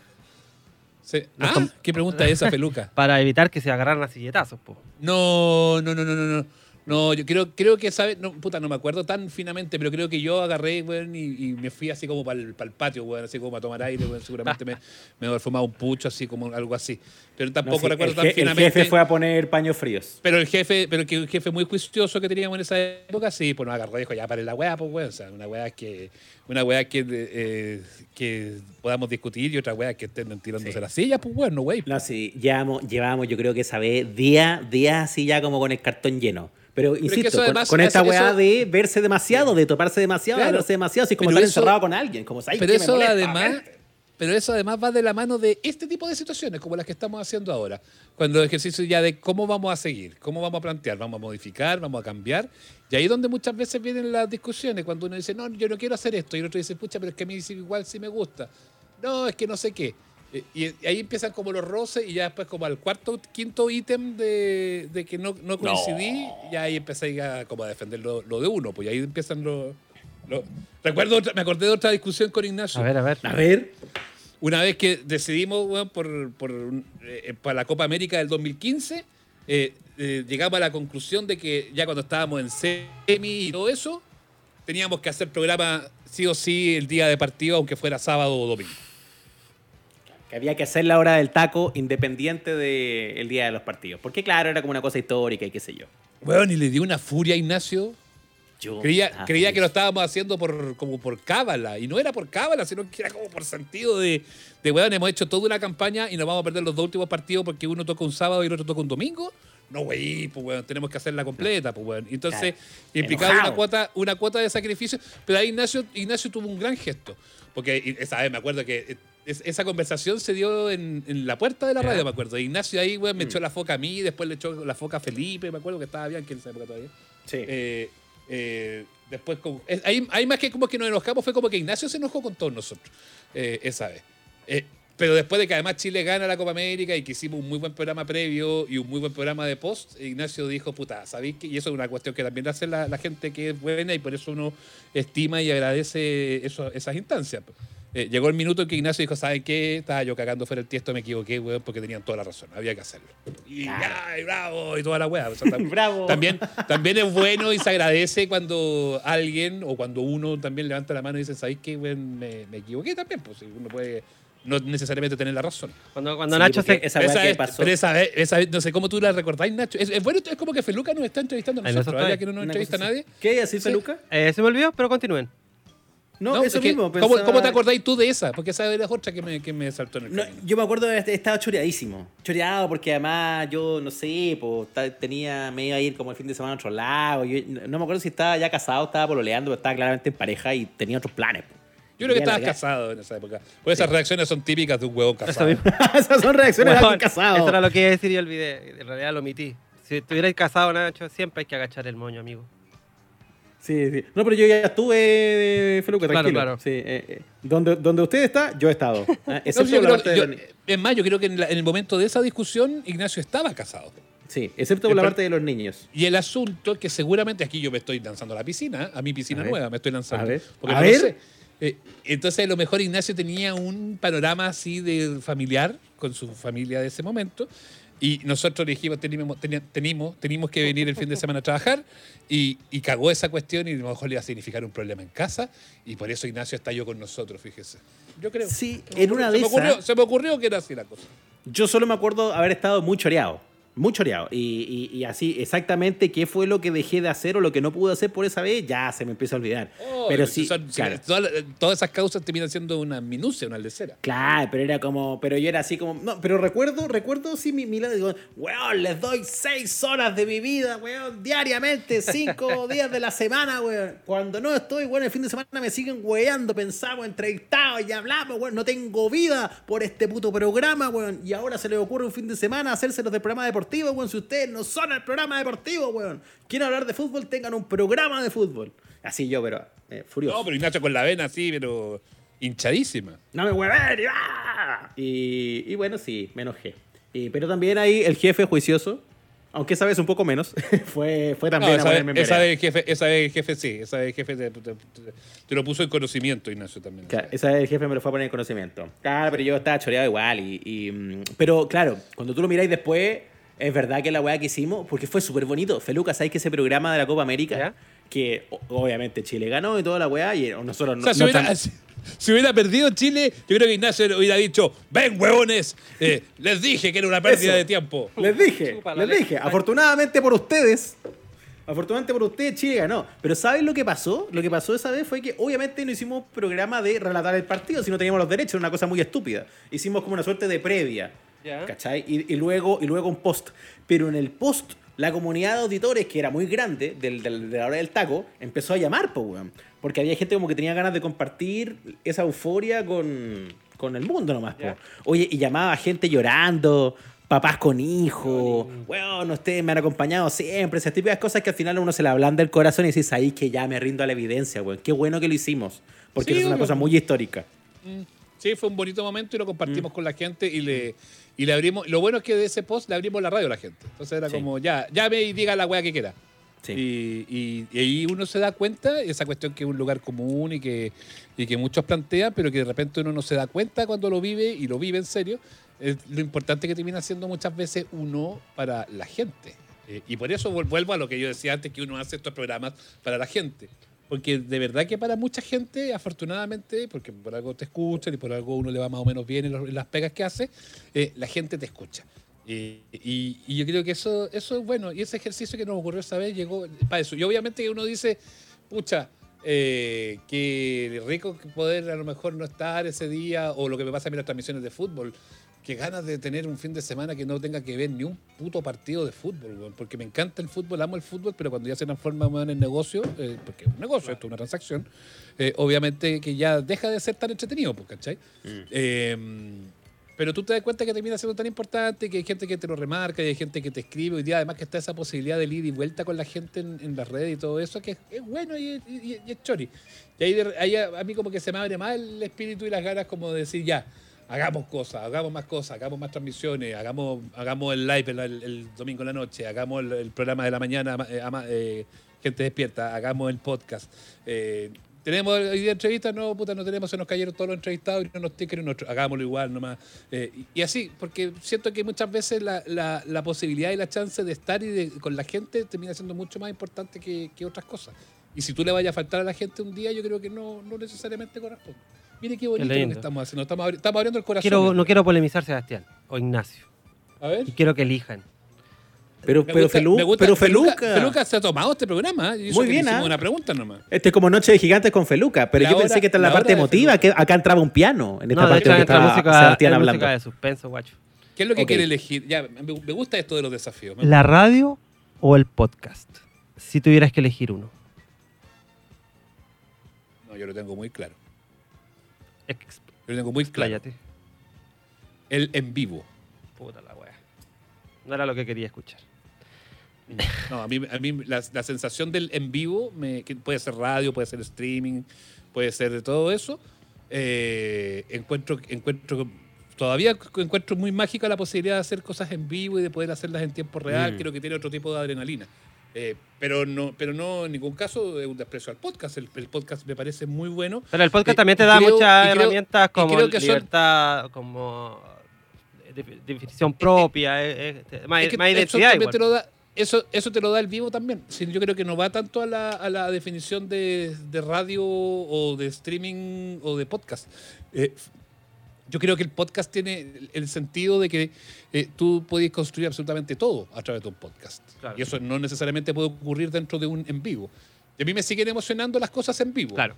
¿Ah? ¿Qué pregunta es esa, [laughs] peluca? Para evitar que se agarraran a silletazos, po. No, no, no, no, no, no. Yo creo, creo que, ¿sabes? No, puta, no me acuerdo tan finamente, pero creo que yo agarré, weón, y, y me fui así como para el, patio, weón, así como a tomar aire, weón. Seguramente me, me fumado un pucho, así como algo así. Pero tampoco No, sí, recuerdo el, tan je- el finamente. jefe fue a poner paños fríos. Pero el jefe, pero que el jefe muy juicioso que teníamos en esa época, sí, pues nos agarró y dijo, ya para la weá, pues weón. O sea, una weá que, una weá que, eh, que podamos discutir y otra weá que estén tirándose Sí. las sillas, pues weón, no wey. No, sí, llevamos, llevamos, yo creo que esa vez, día, día así ya como con el cartón lleno. Pero es que insisto, eso con, además con esta weá eso- de verse demasiado, de toparse demasiado, Claro. de verse demasiado, así como Pero estar eso- encerrado con alguien. Como, ¿sabes Pero? Me eso molesta, además, pero eso además va de la mano de este tipo de situaciones, como las que estamos haciendo ahora. Cuando el ejercicio ya de cómo vamos a seguir, cómo vamos a plantear, vamos a modificar, vamos a cambiar. Y ahí es donde muchas veces vienen las discusiones, cuando uno dice, no, yo no quiero hacer esto, y el otro dice, pucha, pero es que a mí igual sí me gusta. No, es que no sé qué. Eh, Y ahí empiezan como los roces y ya después como al cuarto, quinto ítem de, de que no, no coincidí, ya ahí empecé a, como a defender lo, lo de uno, pues y ahí empiezan los... Recuerdo, otra- me acordé de otra discusión con Ignacio. A ver, a ver. A ver, Una vez que decidimos, por, por, eh, para la Copa América del 2015, eh, eh, llegamos a la conclusión de que ya cuando estábamos en semi y todo eso, teníamos que hacer programa sí o sí el día de partido, aunque fuera sábado o domingo. Que había que hacer la hora del taco independiente del día de los partidos. Porque claro, era como una cosa histórica y qué sé yo. Weón, y le dio una furia a Ignacio. Yo Creía, ah, creía que lo estábamos haciendo por, como por cábala. Y no era por cábala, sino que era como por sentido de, de weón, hemos hecho toda una campaña y nos vamos a perder los dos últimos partidos porque uno toca un sábado y el otro toca un domingo. No, güey, pues weón, tenemos que hacerla completa, pues weón. Entonces, Claro. implicaba una cuota, una cuota de sacrificio. Pero ahí Ignacio, Ignacio tuvo un gran gesto. Porque esa vez me acuerdo que eh, es- esa conversación se dio en, en la puerta de la radio, me acuerdo. Ignacio ahí, weón, me Mm. echó la foca a mí, después le echó la foca a Felipe, me acuerdo que estaba bien, que en esa época todavía. Sí. Eh, eh, después, como, es- ahí, ahí más que como que nos enojamos, fue como que Ignacio se enojó con todos nosotros eh, esa vez. Eh, pero después de que además Chile gana la Copa América y que hicimos un muy buen programa previo y un muy buen programa de post, Ignacio dijo, puta, ¿sabéis qué? Y eso es una cuestión que también hace la, la gente que es buena y por eso uno estima y agradece eso- esas instancias. Eh, llegó el minuto en que Ignacio dijo, ¿saben qué? Estaba yo cagando fuera el tiesto, me equivoqué, weón, porque tenían toda la razón, había que hacerlo. Y ya, y bravo, y toda la weá. O sea, tam- [laughs] Bravo. También, también es bueno y se agradece cuando alguien o cuando uno también levanta la mano y dice, ¿sabéis qué? weón? me, me equivoqué también. Pues uno puede no necesariamente tener la razón. Cuando, cuando Sí, Nacho se. esa weá que pasó. pero esa vez, esa vez, no sé cómo tú la recordáis, Nacho. Es, es bueno, es como que Feluca nos está entrevistando a nosotros, nosotros ¿verdad? ahí. que no nos entrevista a nadie. ¿Qué? ¿Así fue Sí. Luca? Eh, se me olvidó, pero continúen. No, No, eso es que, mismo. ¿cómo, pensaba- cómo te acordáis tú de esa? Porque esa era otra que me, que me saltó en el No, yo me acuerdo de estaba choreadísimo. Choreado porque además yo, no sé, pues, tenía, me iba a ir como el fin de semana a otro lado. Yo, no me acuerdo si estaba ya casado, estaba pololeando, pero estaba claramente en pareja y tenía otros planes. po. Yo creo que estabas casado en esa época. Pues esas reacciones son típicas de un huevón casado. [laughs] Esas son reacciones de alguien casado. Eso era lo que iba a decir y olvidé. En realidad lo omití. Si estuvierais casado, Nacho, siempre hay que agachar el moño, amigo. Sí, sí. No, pero yo ya estuve de Feluca, Claro, tranquilo. claro. Sí, eh, eh. Donde, donde usted está, yo he estado. [laughs] No, excepto yo por la creo- parte de yo- ni- es más, yo creo que en, la- en el momento de esa discusión, Ignacio estaba casado. Sí, excepto por la parte de los niños. Y el asunto que seguramente aquí yo me estoy lanzando a la piscina, a mi pisina A ver. nueva, me estoy lanzando. A ver. Porque A no ver. sé. Eh, entonces, a lo mejor Ignacio tenía un panorama así de familiar con su familia de ese momento. Y nosotros le dijimos, tenimos, tenemos que venir el fin de semana a trabajar. Y, y cagó esa cuestión y a lo mejor le iba a significar un problema en casa. Y por eso Ignacio estalló con nosotros, fíjese. Yo creo. Sí, Se me en una ocurrió- de se me ocurrió, esas- se me ocurrió que era así la cosa. Yo solo me acuerdo haber estado muy choreado. Muy choreado. Y, y- y así, exactamente qué fue lo que dejé de hacer o lo que no pude hacer por esa vez, ya se me empieza a olvidar. Oh, pero sí, son- claro. todas, todas esas causas terminan siendo una minucia, una lecera. Claro, pero era como, pero yo era así como, no, pero recuerdo, recuerdo sí mi, mi lado, digo, weón, les doy seis horas de mi vida, weón, diariamente, cinco [laughs] días de la semana, weón. Cuando no estoy, weón, el fin de semana me siguen weando, pensamos, entrevistados y hablamos, weón, no tengo vida por este puto programa, weón. Y ahora se les ocurre un fin de semana hacérselos del programa deportivo, weón, si ustedes no son el programa deportivo, weón. Quieren hablar de fútbol, tengan un programa de fútbol. Así yo, pero eh, furioso. No, pero Ignacio con la vena así, pero hinchadísima. no me hueven y. Y, bueno, sí, me enojé. Y- pero también ahí el jefe juicioso, aunque esa vez un poco menos, [laughs] fue, fue No, también a esa, vez, ponerme en esa vez el jefe, esa vez el jefe sí, esa vez el jefe te, te- te- te lo puso en conocimiento, Ignacio también. Claro, esa vez el jefe me lo fue a poner en conocimiento. Claro, pero yo estaba choreado igual. Y, y, mm, pero claro, cuando tú lo miráis después, Es verdad que la weá que hicimos, porque fue súper bonito. Feluca, ¿sabes que ese programa de la Copa América? ¿Ya? Que o- obviamente Chile ganó y toda la weá, y nosotros O no, sea, si, no hubiera, tan- [laughs] si- si hubiera perdido Chile, yo creo que Ignacio hubiera dicho, ven huevones, eh, les dije que era una pérdida Eso. de tiempo. [laughs] Les dije, les dije. Afortunadamente por ustedes, afortunadamente por ustedes, Chile ganó. Pero ¿saben lo que pasó? Lo que pasó esa vez fue que obviamente no hicimos programa de relatar el partido, si no teníamos los derechos, era una cosa muy estúpida. Hicimos como una suerte de previa, ¿cachai? Y, y luego, y luego un post. Pero en el post, la comunidad de auditores, que era muy grande, del, del- de la hora del taco, empezó a llamar, po, weón. Porque había gente como que tenía ganas de compartir esa euforia con, con el mundo nomás, po. Oye, y llamaba a gente llorando, papás con hijos, weón, ustedes me han acompañado siempre, esas típicas cosas que al final uno se le ablanda el corazón y dices, ahí que ya me rindo a la evidencia, weón. Qué bueno que lo hicimos, porque Sí, es una cosa muy histórica. Mm, Sí, fue un bonito momento y lo Mm. compartimos con la gente y le, y le abrimos. Lo bueno es que de ese post le abrimos la radio a la gente. Entonces era Sí. como, ya, llame y diga la weá que quiera. Sí. Y, y- y ahí uno se da cuenta, esa cuestión que es un lugar común y que, y que muchos plantean, pero que de repente uno no se da cuenta cuando lo vive y lo vive en serio, es lo importante que termina siendo muchas veces uno para la gente. Eh, y por eso vuelvo a lo que yo decía antes, que uno hace estos programas para la gente. Porque de verdad que para mucha gente, afortunadamente, porque por algo te escuchan y por algo uno le va más o menos bien en, las pegas que hace, eh, la gente te escucha. Eh, y, y yo creo que eso, eso es bueno. Y ese ejercicio que nos ocurrió esa vez llegó para eso. Y obviamente uno dice, pucha, eh, que rico poder a lo mejor no estar ese día, o lo que me pasa a mí en las transmisiones de fútbol, que ganas de tener un fin de semana que no tenga que ver ni un puto partido de fútbol, porque me encanta el fútbol, amo el fútbol, pero cuando ya se transforma weón, en negocio, eh, porque es un negocio, esto es una transacción, eh, obviamente que ya deja de ser tan entretenido, pues, ¿cachai? Eh, pero tú te das cuenta que termina siendo tan importante, que hay gente que te lo remarca, y hay gente que te escribe, hoy día además que está esa posibilidad de ir y vuelta con la gente en, las redes y todo eso, que es, bueno y, es chori. Y ahí, a, mí como que se me abre más el espíritu y las ganas como de decir, ya, hagamos cosas, hagamos más cosas, hagamos más transmisiones, hagamos, hagamos el live el, domingo en la noche, hagamos el, programa de la mañana, eh, eh, gente despierta, hagamos el podcast. Eh, tenemos hoy día entrevistas, no, puta, no tenemos, se nos cayeron todos los entrevistados y no nos tienen nosotros, hagámoslo igual nomás. Eh, y, y así, porque siento que muchas veces la, la- la posibilidad y la chance de estar y de- con la gente termina siendo mucho más importante que, que otras cosas. Y si tú le vayas a faltar a la gente un día, yo creo que no, no necesariamente corresponde. Mire qué bonito lo que estamos haciendo. Estamos, abri- estamos abriendo el corazón. Quiero, no quiero polemizar, Sebastián o Ignacio. A ver. Y quiero que elijan. Pero, Me pero, gusta- Felu- me gusta- pero Feluca, Feluca. Feluca se ha tomado este programa. ¿eh? Muy que bien, ¿ah? una pregunta nomás. Este es como Noche de Gigantes con Feluca, pero La yo pensé que esta es la, la parte de emotiva, que acá entraba un piano, en esta No, de parte donde entra estaba música, Sebastián es hablando. música de suspenso, guacho. ¿Qué es lo que quiere elegir? Ya, me, me gusta esto de los desafíos. ¿La radio o el podcast? Si tuvieras que elegir uno. No, yo lo tengo muy claro. Ex- Yo lo tengo muy claro. Expláyate. El en vivo. Puta la wea. No era lo que quería escuchar. No, a mí, a mí la, la sensación del en vivo, me- que puede ser radio, puede ser streaming, puede ser de todo eso, eh, encuentro, encuentro todavía encuentro muy mágica la posibilidad de hacer cosas en vivo y de poder hacerlas en tiempo real. Mm. Creo que tiene otro tipo de adrenalina. Eh, pero no pero no en ningún caso es un desprecio al podcast. El, el podcast me parece muy bueno. Pero el podcast Eh, también te da creo- muchas creo- herramientas como creo que son- libertad, como eh, de- definición propia, eh, eh, más, identidad. también igual. te lo da, eso, eso te lo da el vivo también. Yo creo que no va tanto a la, a la definición de, de radio o de streaming o de podcast. Eh, yo creo que el podcast tiene el- el sentido de que eh, tú puedes construir absolutamente todo a través de un podcast. Claro. Y eso no necesariamente puede ocurrir dentro de un en vivo. Y a mí me siguen emocionando las cosas en vivo. Claro.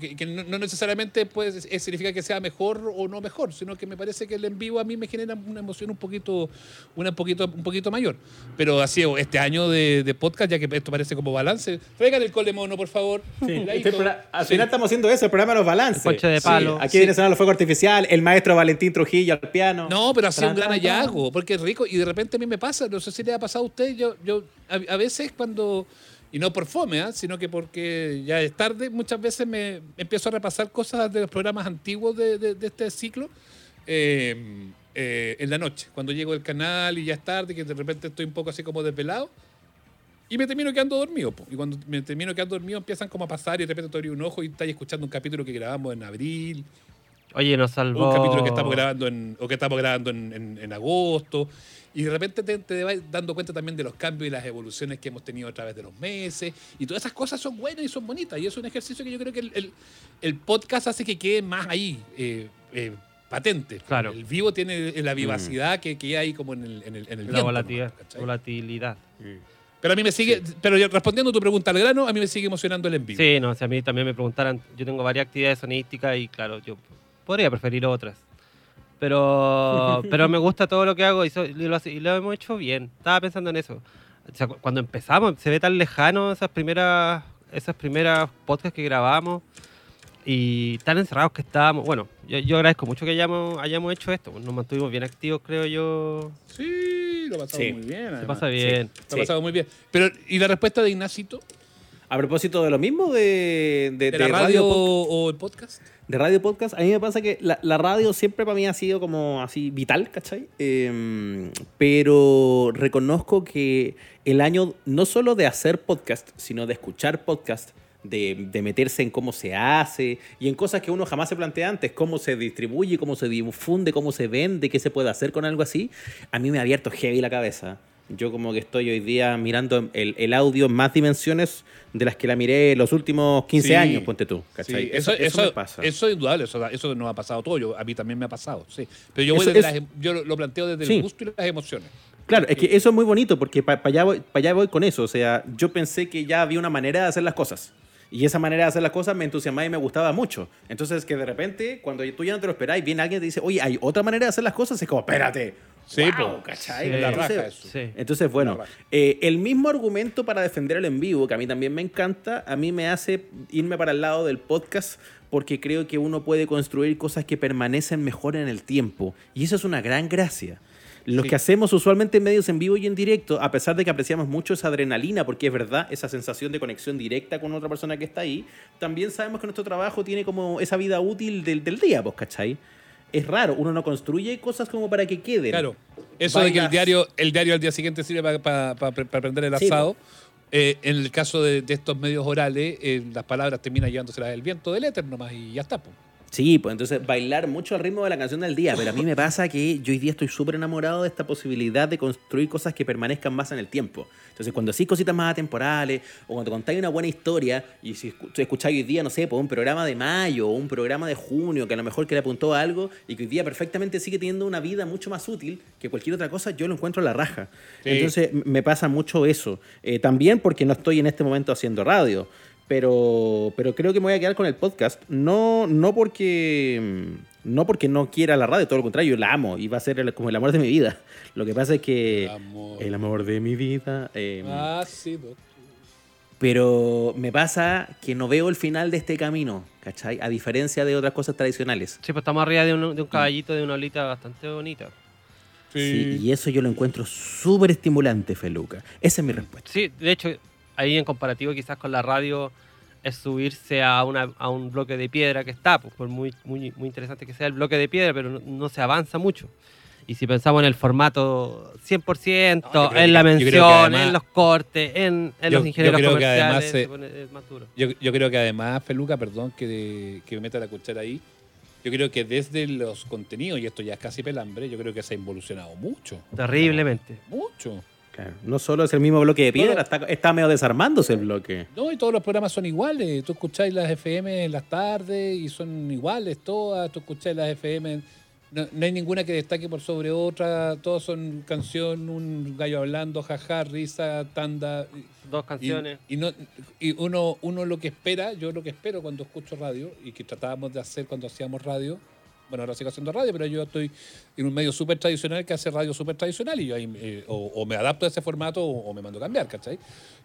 Que, que no, no necesariamente pues, significa que sea mejor o no mejor, sino que me parece que el en vivo a mí me genera una emoción un poquito, una un poquito, un poquito mayor. Pero así, este año de, de podcast, ya que esto parece como balance, traigan el cole mono, por favor. Sí, este al Sí. final estamos haciendo eso, el programa de los balances. El ponche de Sí, palo. aquí Sí. viene sonando el fuego artificial, el maestro Valentín Trujillo al piano. No, pero ha sido un gran hallazgo, porque es rico. Y de repente a mí me pasa, no sé si le ha pasado a usted, yo, yo a, a veces cuando, y no por fome, ¿ah? sino que porque ya es tarde, muchas veces me empiezo a repasar cosas de los programas antiguos de, este ciclo eh, eh, en la noche, cuando llego al canal y ya es tarde, que de repente estoy un poco así como desvelado. Y me termino quedando dormido. Y cuando me termino quedando dormido empiezan como a pasar y de repente te abrí un ojo y estás escuchando un capítulo que grabamos en abril Oye, nos salvó. un capítulo que estamos grabando en, o que estamos grabando en, en- en agosto. Y de repente te, te vas dando cuenta también de los cambios y las evoluciones que hemos tenido a través de los meses. Y todas esas cosas son buenas y son bonitas. Y es un ejercicio que yo creo que el, el- el podcast hace que quede más ahí, eh, eh, patente. Claro. El vivo tiene la vivacidad que, que hay como en el, en el, en el La viento, volatilidad. volatilidad. Pero a mí me sigue, pero yo respondiendo a tu pregunta al grano, a mí me sigue emocionando el en vivo. Sí, no, si a mí también me preguntaran, yo tengo varias actividades sonísticas y claro, yo podría preferir otras. Pero, [laughs] pero me gusta todo lo que hago y, so- y lo, y lo hemos hecho bien. Estaba pensando en eso. O sea, cu- cuando empezamos, se ve tan lejano esas primeras, esas primeras podcasts que grabamos y tan encerrados que estábamos. Bueno, yo, yo agradezco mucho que hayamos, hayamos hecho esto. Nos mantuvimos bien activos, creo yo. Sí, lo pasamos Sí, muy bien. Se además. pasa bien. Lo Sí. pasamos muy bien. Pero, ¿y la respuesta de Ignacito? A propósito de lo mismo de, de, ¿De, de la radio, o el podcast? de radio podcast, a mí me pasa que la, la radio siempre para mí ha sido como así vital, ¿cachai? Eh, pero reconozco que el año no solo de hacer podcast, sino de escuchar podcast, de, de meterse en cómo se hace y en cosas que uno jamás se plantea antes, cómo se distribuye, cómo se difunde, cómo se vende, qué se puede hacer con algo así, a mí me ha abierto heavy la cabeza. Yo como que estoy hoy día mirando el, el audio en más dimensiones de las que la miré los últimos 15 Sí. años, ponte tú. Sí, ¿cachai? eso, eso, me pasa. eso es indudable, eso, eso nos ha pasado todo. Yo, a mí también me ha pasado, sí. Pero yo, voy Eso desde es- las em- yo lo- planteo desde Sí. el gusto y las emociones. Claro, es que eso es muy bonito porque para allá, voy, pa' allá voy con eso. O sea, yo pensé que ya había una manera de hacer las cosas. Y esa manera de hacer las cosas me entusiasmaba y me gustaba mucho. Entonces, que de repente, cuando tú ya no te lo esperás y viene alguien y te dice, oye, hay otra manera de hacer las cosas, es como, espérate. Sí, Guau, po. ¿cachai? Sí. La Entonces- raja eso. Sí. entonces, bueno, eh, el mismo argumento para defender el en vivo, que a mí también me encanta, a mí me hace irme para el lado del podcast porque creo que uno puede construir cosas que permanecen mejor en el tiempo. Y eso es una gran gracia. Los Sí. que hacemos usualmente en medios en vivo y en directo, a pesar de que apreciamos mucho esa adrenalina, porque es verdad, esa sensación de conexión directa con otra persona que está ahí, también sabemos que nuestro trabajo tiene como esa vida útil del, del día, pues, ¿cachai? Es raro, uno no construye cosas como para que queden. Claro. Eso de que el diario, el diario al día siguiente sirve para prender el Sí, asado. eh, en el caso de, de estos medios orales, eh, las palabras terminan llevándoselas el viento del éter nomás y ya está. Sí, pues entonces bailar mucho al ritmo de la canción del día, pero a mí me pasa que yo hoy día estoy súper enamorado de esta posibilidad de construir cosas que permanezcan más en el tiempo. Entonces cuando hacís cositas más atemporales o cuando contáis una buena historia y si escu- si escucháis hoy día, no sé, pues un programa de mayo o un programa de junio que a lo mejor que le apuntó a algo y que hoy día perfectamente sigue teniendo una vida mucho más útil que cualquier otra cosa, yo lo encuentro a la raja. Sí. Entonces me pasa mucho eso. Eh, también porque no estoy en este momento haciendo radio. Pero, pero creo que me voy a quedar con el podcast. No, no porque no porque no quiera la radio, todo lo contrario, yo la amo y va a ser el- como el amor de mi vida. Lo que pasa es que Amor. el amor de mi vida. eh, Ah, sí, doctor. Pero me pasa que no veo el final de este camino, ¿cachai? A diferencia de otras cosas tradicionales. Sí, pues estamos arriba de un, de un caballito de una olita bastante bonita. Sí, y eso yo lo encuentro súper estimulante, Feluca. Esa es mi respuesta. Sí, de hecho, ahí en comparativo quizás con la radio es subirse a, una, a un bloque de piedra que está, pues por muy, muy, muy interesante que sea el bloque de piedra, pero no, no se avanza mucho. Y si pensamos en el formato 100%, No, en la que- que mención, además- en los cortes, en, en Yo- los ingenieros yo creo que comerciales, además, eh, pone- es más duro. Yo, yo creo que además, Feluca, perdón que, que me meta la cuchara ahí, yo creo que desde los contenidos, y esto ya es casi pelambre, yo creo que se ha involucionado mucho. Terriblemente. Mucho. Claro. No solo es el mismo bloque de piedra, está, está medio desarmándose el bloque. No, y todos los programas son iguales. Tú escucháis las FM en las tardes y son iguales todas. Tú escucháis las FM. No, no hay ninguna que destaque por sobre otra. Todos son canción, un gallo hablando, jaja, risa, tanda. Dos Y, canciones. y no, y uno, uno lo que espera, yo lo que espero cuando escucho radio y que tratábamos de hacer cuando hacíamos radio, bueno, ahora sigo haciendo radio, pero yo estoy en un medio súper tradicional que hace radio súper tradicional y yo ahí eh, o, o me adapto a ese formato o, o me mando a cambiar, ¿cachai?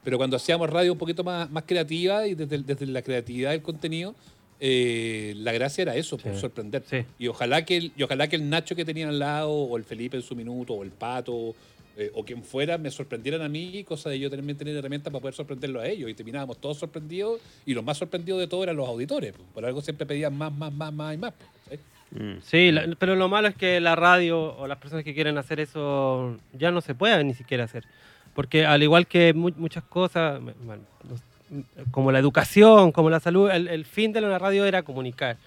Pero cuando hacíamos radio un poquito más, más creativa y desde, desde la creatividad del contenido, eh, la gracia era eso, por Sí. sorprender. Sí. Y ojalá que el, y ojalá que el Nacho que tenía al lado, o el Felipe en su minuto, o el Pato, eh, o quien fuera, me sorprendieran a mí, cosa de yo también tener herramientas para poder sorprenderlo a ellos. Y terminábamos todos sorprendidos, y los más sorprendidos de todo eran los auditores. pues. Por algo siempre pedían más, más, más, más y más. pues, ¿sí? Mm. Sí, la- pero lo malo es que la radio o las personas que quieren hacer eso ya no se pueden ni siquiera hacer. Porque al igual que mu- muchas cosas, bueno, como la educación, como la salud, el, el fin de la radio era comunicar.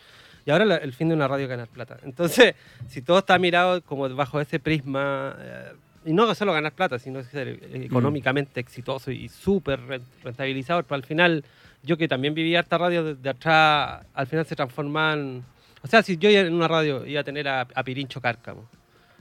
Y ahora la- el fin de una radio es ganar plata. Entonces, [laughs] si todo está mirado como bajo ese prisma, eh, y no solo ganar plata, sino ser eh, económicamente exitoso y súper ren- rentabilizador, pero al final, yo que también viví harta radio de, de atrás, al final se transforman... O sea, si yo en una radio iba a tener a, a Pirincho Cárcamo,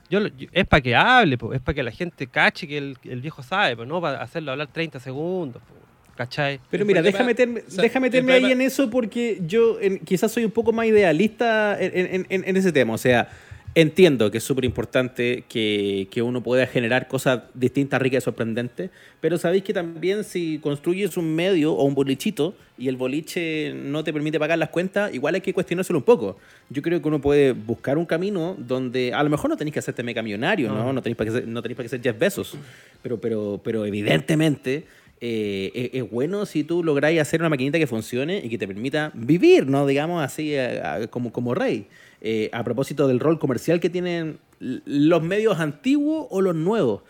yo, es para que hable, po, es para que la gente cache que el, el viejo sabe, pues no para hacerlo hablar 30 segundos, po, ¿cachai? Pero mira, deja meterme, o sea, deja el meterme ahí en eso porque yo en- quizás soy un poco más idealista en, en- en- en ese tema. O sea, entiendo que es súper importante que, que uno pueda generar cosas distintas, ricas y sorprendentes, pero sabéis que también si construyes un medio o un bolichito y el boliche no te permite pagar las cuentas, igual hay que cuestionárselo un poco. Yo creo que uno puede buscar un camino donde a lo mejor no tenéis que hacerte mega millonario, ¿no? No tenéis para ser, no tenéis para que ser Jeff Bezos, pero, pero, pero evidentemente eh, es, es bueno si tú lográis hacer una maquinita que funcione y que te permita vivir, ¿no? Digamos así, eh, a- como, como rey. Eh, a propósito del rol comercial que tienen los medios antiguos o los nuevos.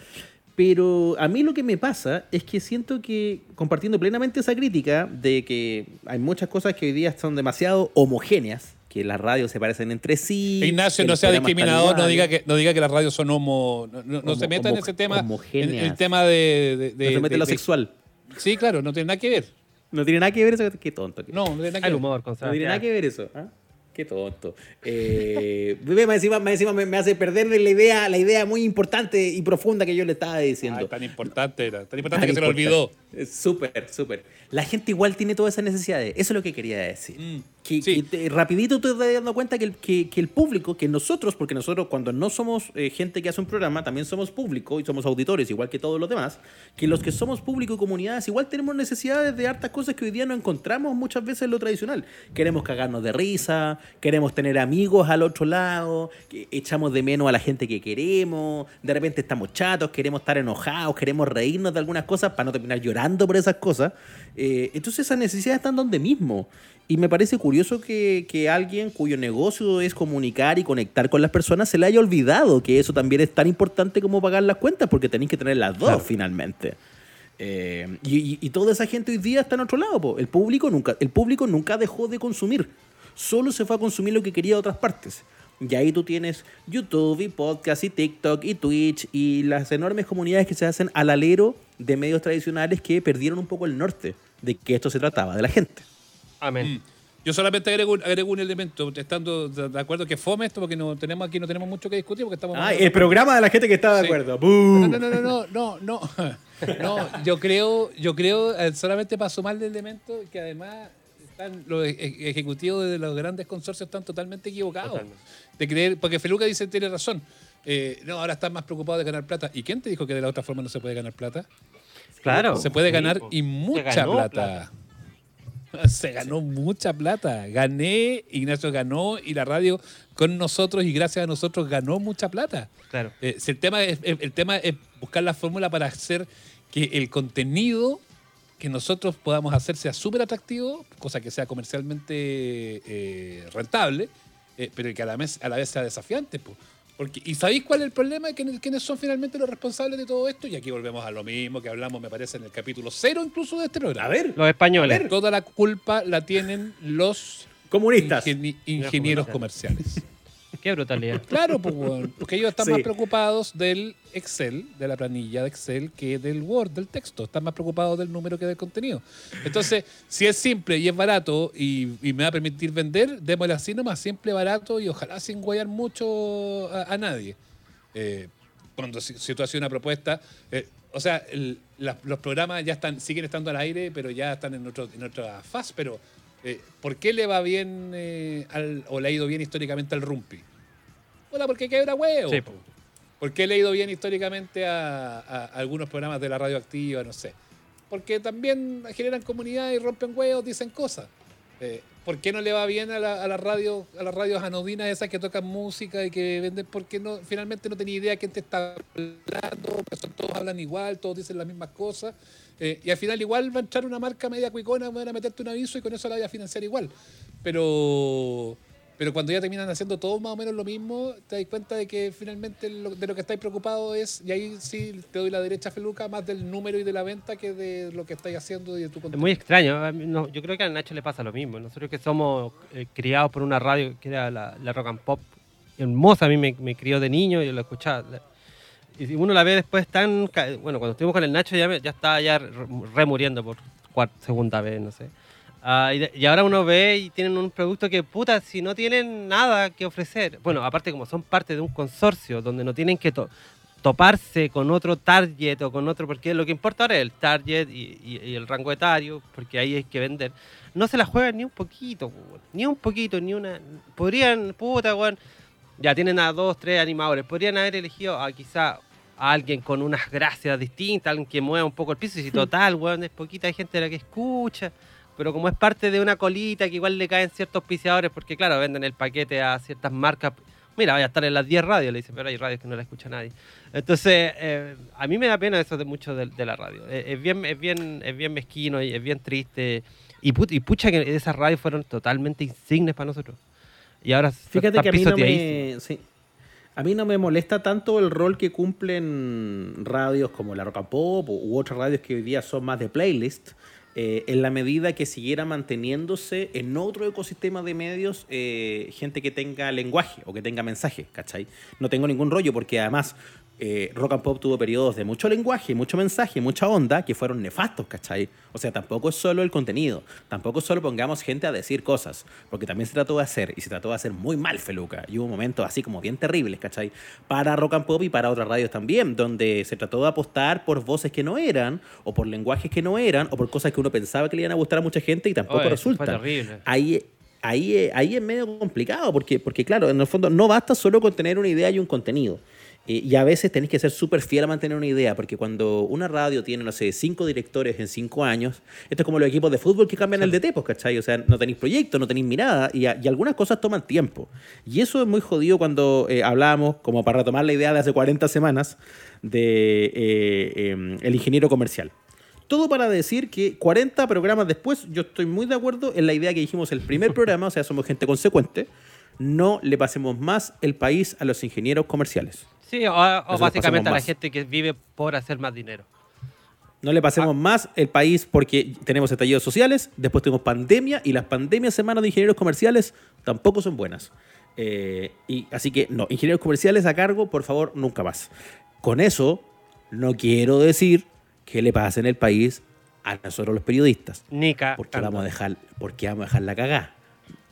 Pero a mí lo que me pasa es que siento que, compartiendo plenamente esa crítica de que hay muchas cosas que hoy día son demasiado homogéneas, que las radios se parecen entre sí. Ignacio, no sea discriminador, no diga que no diga que las radios son homo, no, no- no Homo- se meta en ese tema, en homogéneas. el tema de, de- de- No se mete de- lo de- sexual. Sí, claro, no tiene nada que ver. No tiene nada que ver eso. Qué tonto. que- No, no tiene nada que ver. humor, con No tiene nada que ver eso. ¿ah? Qué tonto. Eh, más encima, más encima me, me hace perder de la idea, la idea muy importante y profunda que yo le estaba diciendo. Ay, tan importante era, tan importante Tan que se lo olvidó. Súper, súper. La gente igual tiene todas esas necesidades. Eso es lo que quería decir. Mm, Que, sí. que te- rapidito te das dando cuenta que el, que, que el público, que nosotros, porque nosotros cuando no somos eh, gente que hace un programa, también somos público y somos auditores, igual que todos los demás, que los que somos público y comunidades igual tenemos necesidades de hartas cosas que hoy día no encontramos muchas veces en lo tradicional. Queremos cagarnos de risa, queremos tener amigos al otro lado, que echamos de menos a la gente que queremos, de repente estamos chatos, queremos estar enojados, queremos reírnos de algunas cosas para no terminar llorando por esas cosas. Eh, entonces esas necesidades están donde mismo. Y me parece curioso que, que alguien cuyo negocio es comunicar y conectar con las personas se le haya olvidado que eso también es tan importante como pagar las cuentas, porque tenéis que tener las dos finalmente. Eh, y, y- y toda esa gente hoy día está en otro lado. po. El, público nunca, el público nunca dejó de consumir. Solo se fue a consumir lo que quería de otras partes. Y ahí tú tienes YouTube y podcast y TikTok y Twitch y las enormes comunidades que se hacen al alero de medios tradicionales que perdieron un poco el norte de que esto se trataba de la gente. Amén. Mm. Yo solamente agrego, un- agrego un elemento, estando de de acuerdo que fome esto, porque no tenemos aquí no tenemos mucho que discutir, porque estamos... Ah, el programa de la gente que está de Sí. acuerdo. No, no, no, no, no, no, no. [laughs] No, yo creo, yo creo, eh, solamente para sumar el elemento, que además están los e- e- ejecutivos de los grandes consorcios están totalmente equivocados. Totalmente. De creer, porque Feluca dice, tiene razón. Eh, no, ahora están más preocupados de ganar plata. ¿Y quién te dijo que de la otra forma no se puede ganar plata? Claro. Se puede ganar y mucha plata. [laughs] Se ganó mucha plata. Gané, Ignacio ganó y la radio con nosotros y gracias a nosotros ganó mucha plata. Claro. Eh, si el, tema es, el tema es buscar la fórmula para hacer que el contenido que nosotros podamos hacer sea súper atractivo, cosa que sea comercialmente eh, rentable, eh, pero que a la, vez, a la vez sea desafiante. po. Porque, ¿Y sabéis cuál es el problema? ¿Quiénes, son finalmente los responsables de todo esto? Y aquí volvemos a lo mismo que hablamos, me parece, en el capítulo cero incluso de este programa. A ver, Los españoles. Toda la culpa la tienen los comunistas. ingeni- ingenieros comerciales. [laughs] Qué brutalidad. [laughs] Claro, pues, porque ellos están Sí. más preocupados del Excel, de la planilla de Excel, que del Word, del texto. Están más preocupados del número que del contenido. Entonces, [laughs] si es simple y es barato y, y me va a permitir vender, démosle así nomás, simple, barato y ojalá sin guayar mucho a, a nadie. Eh, cuando si, si tú haces una propuesta, eh, o sea, el- los programas ya están, siguen estando al aire, pero ya están en, otro, en otra fase. Pero, eh, ¿por qué le va bien eh, al- o le ha ido bien históricamente al Rumpi? Hola, porque quebra huevo. Sí, po. ¿Por qué le ha ido bien históricamente a, a algunos programas de la radioactiva? No sé. Porque también generan comunidad y rompen huevos, dicen cosas. Eh, ¿Por qué no le va bien a, la, a, la radio, a las radios anodinas esas que tocan música y que venden? Porque no, finalmente no tenía idea quién te está hablando, todos hablan igual, todos dicen las mismas cosas. Eh, y al final igual va a entrar una marca media cuicona, van a meterte un aviso y con eso la voy a financiar igual. Pero Pero cuando ya terminan haciendo todo más o menos lo mismo, te das cuenta de que finalmente lo- de lo que estáis preocupados es, y ahí sí te doy la derecha, Feluca, más del número y de la venta que de lo que estáis haciendo y de tu Es contenido. muy extraño. no, yo creo que a Nacho le pasa lo mismo. Nosotros que somos eh, criados por una radio que era la, la Rock and Pop hermosa, a mí me, me crió de niño, yo la escuchaba. Y si uno la ve después tan... Bueno, cuando estuvimos con el Nacho ya, me- ya estaba ya re- remuriendo por cuarta, segunda vez, no sé. Ah, y, de- y ahora uno ve y tienen un producto que, puta, si no tienen nada que ofrecer. Bueno, aparte como son parte de un consorcio donde no tienen que to- toparse con otro target o con otro, porque lo que importa ahora es el target y, y- y el rango etario, porque ahí hay que vender. No se la juegan ni un poquito, ni un poquito, ni una. Podrían, puta, weón, ya tienen a dos, tres animadores, podrían haber elegido a quizá a alguien con unas gracias distintas, alguien que mueva un poco el piso, y si [laughs] total, weón, es poquita hay gente la que escucha. Pero como es parte de una colita que igual le caen ciertos auspiciadores, porque claro, venden el paquete a ciertas marcas. Mira, vaya a estar en las 10 radios, le dicen, pero hay radios que no la escucha nadie. Entonces, eh, a mí me da pena eso de mucho de, de la radio. Eh, es, bien, es, bien, es bien mezquino y es bien triste. Y, put- y pucha que esas radios fueron totalmente insignes para nosotros. Y ahora Fíjate que a mí, no me, sí. a mí no me molesta tanto el rol que cumplen radios como la Rock and Pop u- u otras radios que hoy día son más de playlist, eh, en la medida que siguiera manteniéndose en otro ecosistema de medios eh, gente que tenga lenguaje o que tenga mensaje, ¿cachai? No tengo ningún rollo porque además eh, Rock and Pop tuvo periodos de mucho lenguaje, mucho mensaje, mucha onda que fueron nefastos, ¿cachai? O sea, tampoco es solo el contenido, tampoco solo pongamos gente a decir cosas, porque también se trató de hacer, y se trató de hacer muy mal, Feluca. Y hubo momentos así como bien terribles, ¿cachai? Para Rock and Pop y para otras radios también, donde se trató de apostar por voces que no eran, o por lenguajes que no eran, o por cosas que uno pensaba que le iban a gustar a mucha gente y tampoco Oye, resulta. Ahí, ahí, ahí es medio complicado, porque, porque claro, en el fondo no basta solo con tener una idea y un contenido. Eh, y a veces tenéis que ser súper fiel a mantener una idea, porque cuando una radio tiene, no sé, cinco directores en cinco años, esto es como los equipos de fútbol que cambian el DT, pues, ¿cachai? O sea, no tenéis proyecto, no tenéis mirada, y, a- y algunas cosas toman tiempo. Y eso es muy jodido cuando eh, hablábamos, como para retomar la idea de hace 40 semanas, de eh, em, el ingeniero comercial. Todo para decir que 40 programas después, yo estoy muy de acuerdo en la idea que dijimos el primer [laughs] programa, o sea, somos gente consecuente, no le pasemos más el país a los ingenieros comerciales. Sí, o, o básicamente a la gente que vive por hacer más dinero. No le pasemos más el país porque tenemos estallidos sociales, después tenemos pandemia y las pandemias semanas de ingenieros comerciales tampoco son buenas. Eh, y así que no, ingenieros comerciales a cargo, por favor, nunca más. Con eso, no quiero decir que le pase en el país a nosotros los periodistas. Nica. Porque vamos a dejar, porque vamos a dejar la cagada.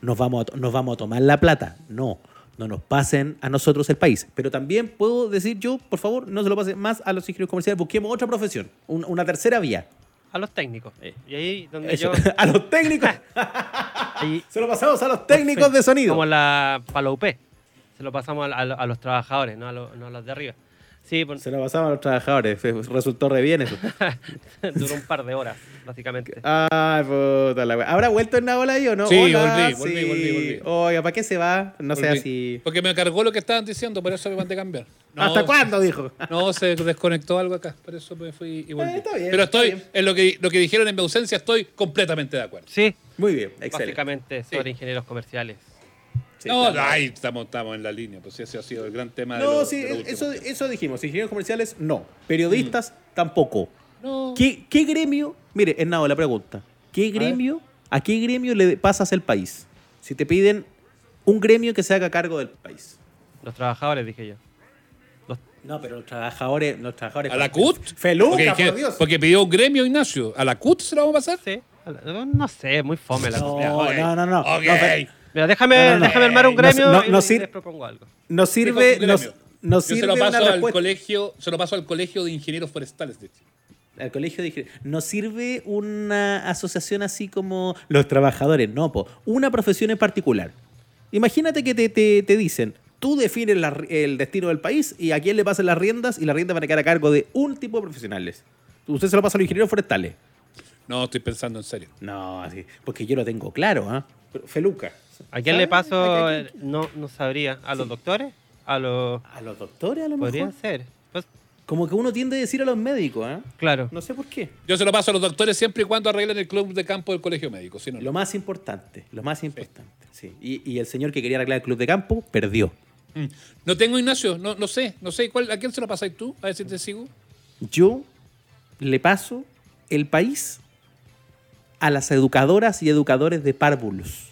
Nos vamos, a, nos vamos a tomar la plata. No, no nos pasen a nosotros el país. Pero también puedo decir yo, por favor, no se lo pasen más a los ingenieros comerciales. Busquemos otra profesión, un- una tercera vía. A los técnicos. Eh, Y ahí donde Eso, yo. [laughs] a los técnicos. [laughs] [laughs] se lo pasamos a los técnicos de sonido. Como la para la UP. Se lo pasamos a, a- a los trabajadores, no a, los, no a los de arriba. Sí, pues, Se lo pasamos a los trabajadores. Fue- Resultó re bien eso. [laughs] duró un par de horas, básicamente. Ay, puta la wea. ¿Habrá vuelto en la ola ahí o no? Sí, Hola, volví, volví, volví, volví. Oiga, ¿para qué se va? No sé así. Porque me cargó lo que estaban diciendo, por eso me mandé a cambiar. No, ¿Hasta cuándo? Dijo. No, se desconectó algo acá, por eso me fui y volví. Eh, está bien, Pero está estoy, bien. en lo que, lo que dijeron en mi ausencia, estoy completamente de acuerdo. Sí, Muy bien, excelente. básicamente sobre Sí. ingenieros comerciales. Sí, no, claro. ahí estamos, estamos en la línea, pues ese ha sido el gran tema de No, lo- sí, de lo eso, eso dijimos. Ingenieros comerciales, no. Periodistas, tampoco. No. ¿Qué, qué gremio? Mire, Hernado, la pregunta. ¿Qué gremio, a qué gremio le pasas el país? Si te piden un gremio que se haga cargo del país. Los trabajadores, dije yo. Los- No, pero los trabajadores... Los trabajadores ¿A la CUT? Feluca, porque, por dije- Dios. porque pidió un gremio, Ignacio. ¿A la CUT se la vamos a pasar? sí, no, sé, muy fome la No, ok. no, no, no. Ok. No, Mira, déjame, No, no, no. déjame armar un No, gremio no, y, no y sir- les propongo algo. Nos sirve... Gremio. nos Yo sirve se lo una paso al colegio, se lo paso al colegio de ingenieros forestales, de hecho. Al colegio dije, ¿nos sirve una asociación así como los trabajadores? No, po, una profesión en particular. Imagínate que te, te- te dicen, tú defines la- el destino del país y a quién le pasan las riendas y las riendas van a quedar a cargo de un tipo de profesionales. Usted se lo pasa a los ingenieros forestales. No, estoy pensando en serio. No, así, porque yo lo tengo claro, ¿ah? Feluca. ¿A quién le paso? ¿A quién- No, no sabría. ¿A los doctores? ¿A los...? ¿A los doctores a lo Podrían mejor? ser. Pues, como que uno tiende a decir a los médicos, ¿eh? Claro. No sé por qué. Yo se lo paso a los doctores siempre y cuando arreglen el club de campo del colegio médico. Si no, no. Lo más importante, lo más importante. Sí. Y, y el señor que quería arreglar el club de campo perdió. Mm. No tengo Ignacio, no, no sé, no sé. ¿cuál, ¿A quién se lo pasáis tú? A ver si te sigo. Yo le paso el país a las educadoras y educadores de párvulos.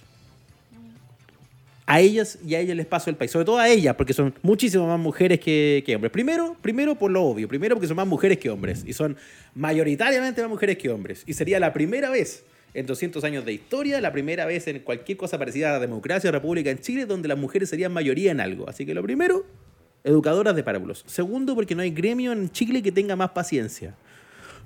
A ellas y a ellas les paso el país. Sobre todo a ellas, porque son muchísimas más mujeres que, que hombres. Primero, primero por lo obvio. Primero porque son más mujeres que hombres. Y son mayoritariamente más mujeres que hombres. Y sería la primera vez en 200 años de historia, la primera vez en cualquier cosa parecida a la democracia o república en Chile, donde las mujeres serían mayoría en algo. Así que lo primero, educadoras de párvulos. Segundo, porque no hay gremio en Chile que tenga más paciencia.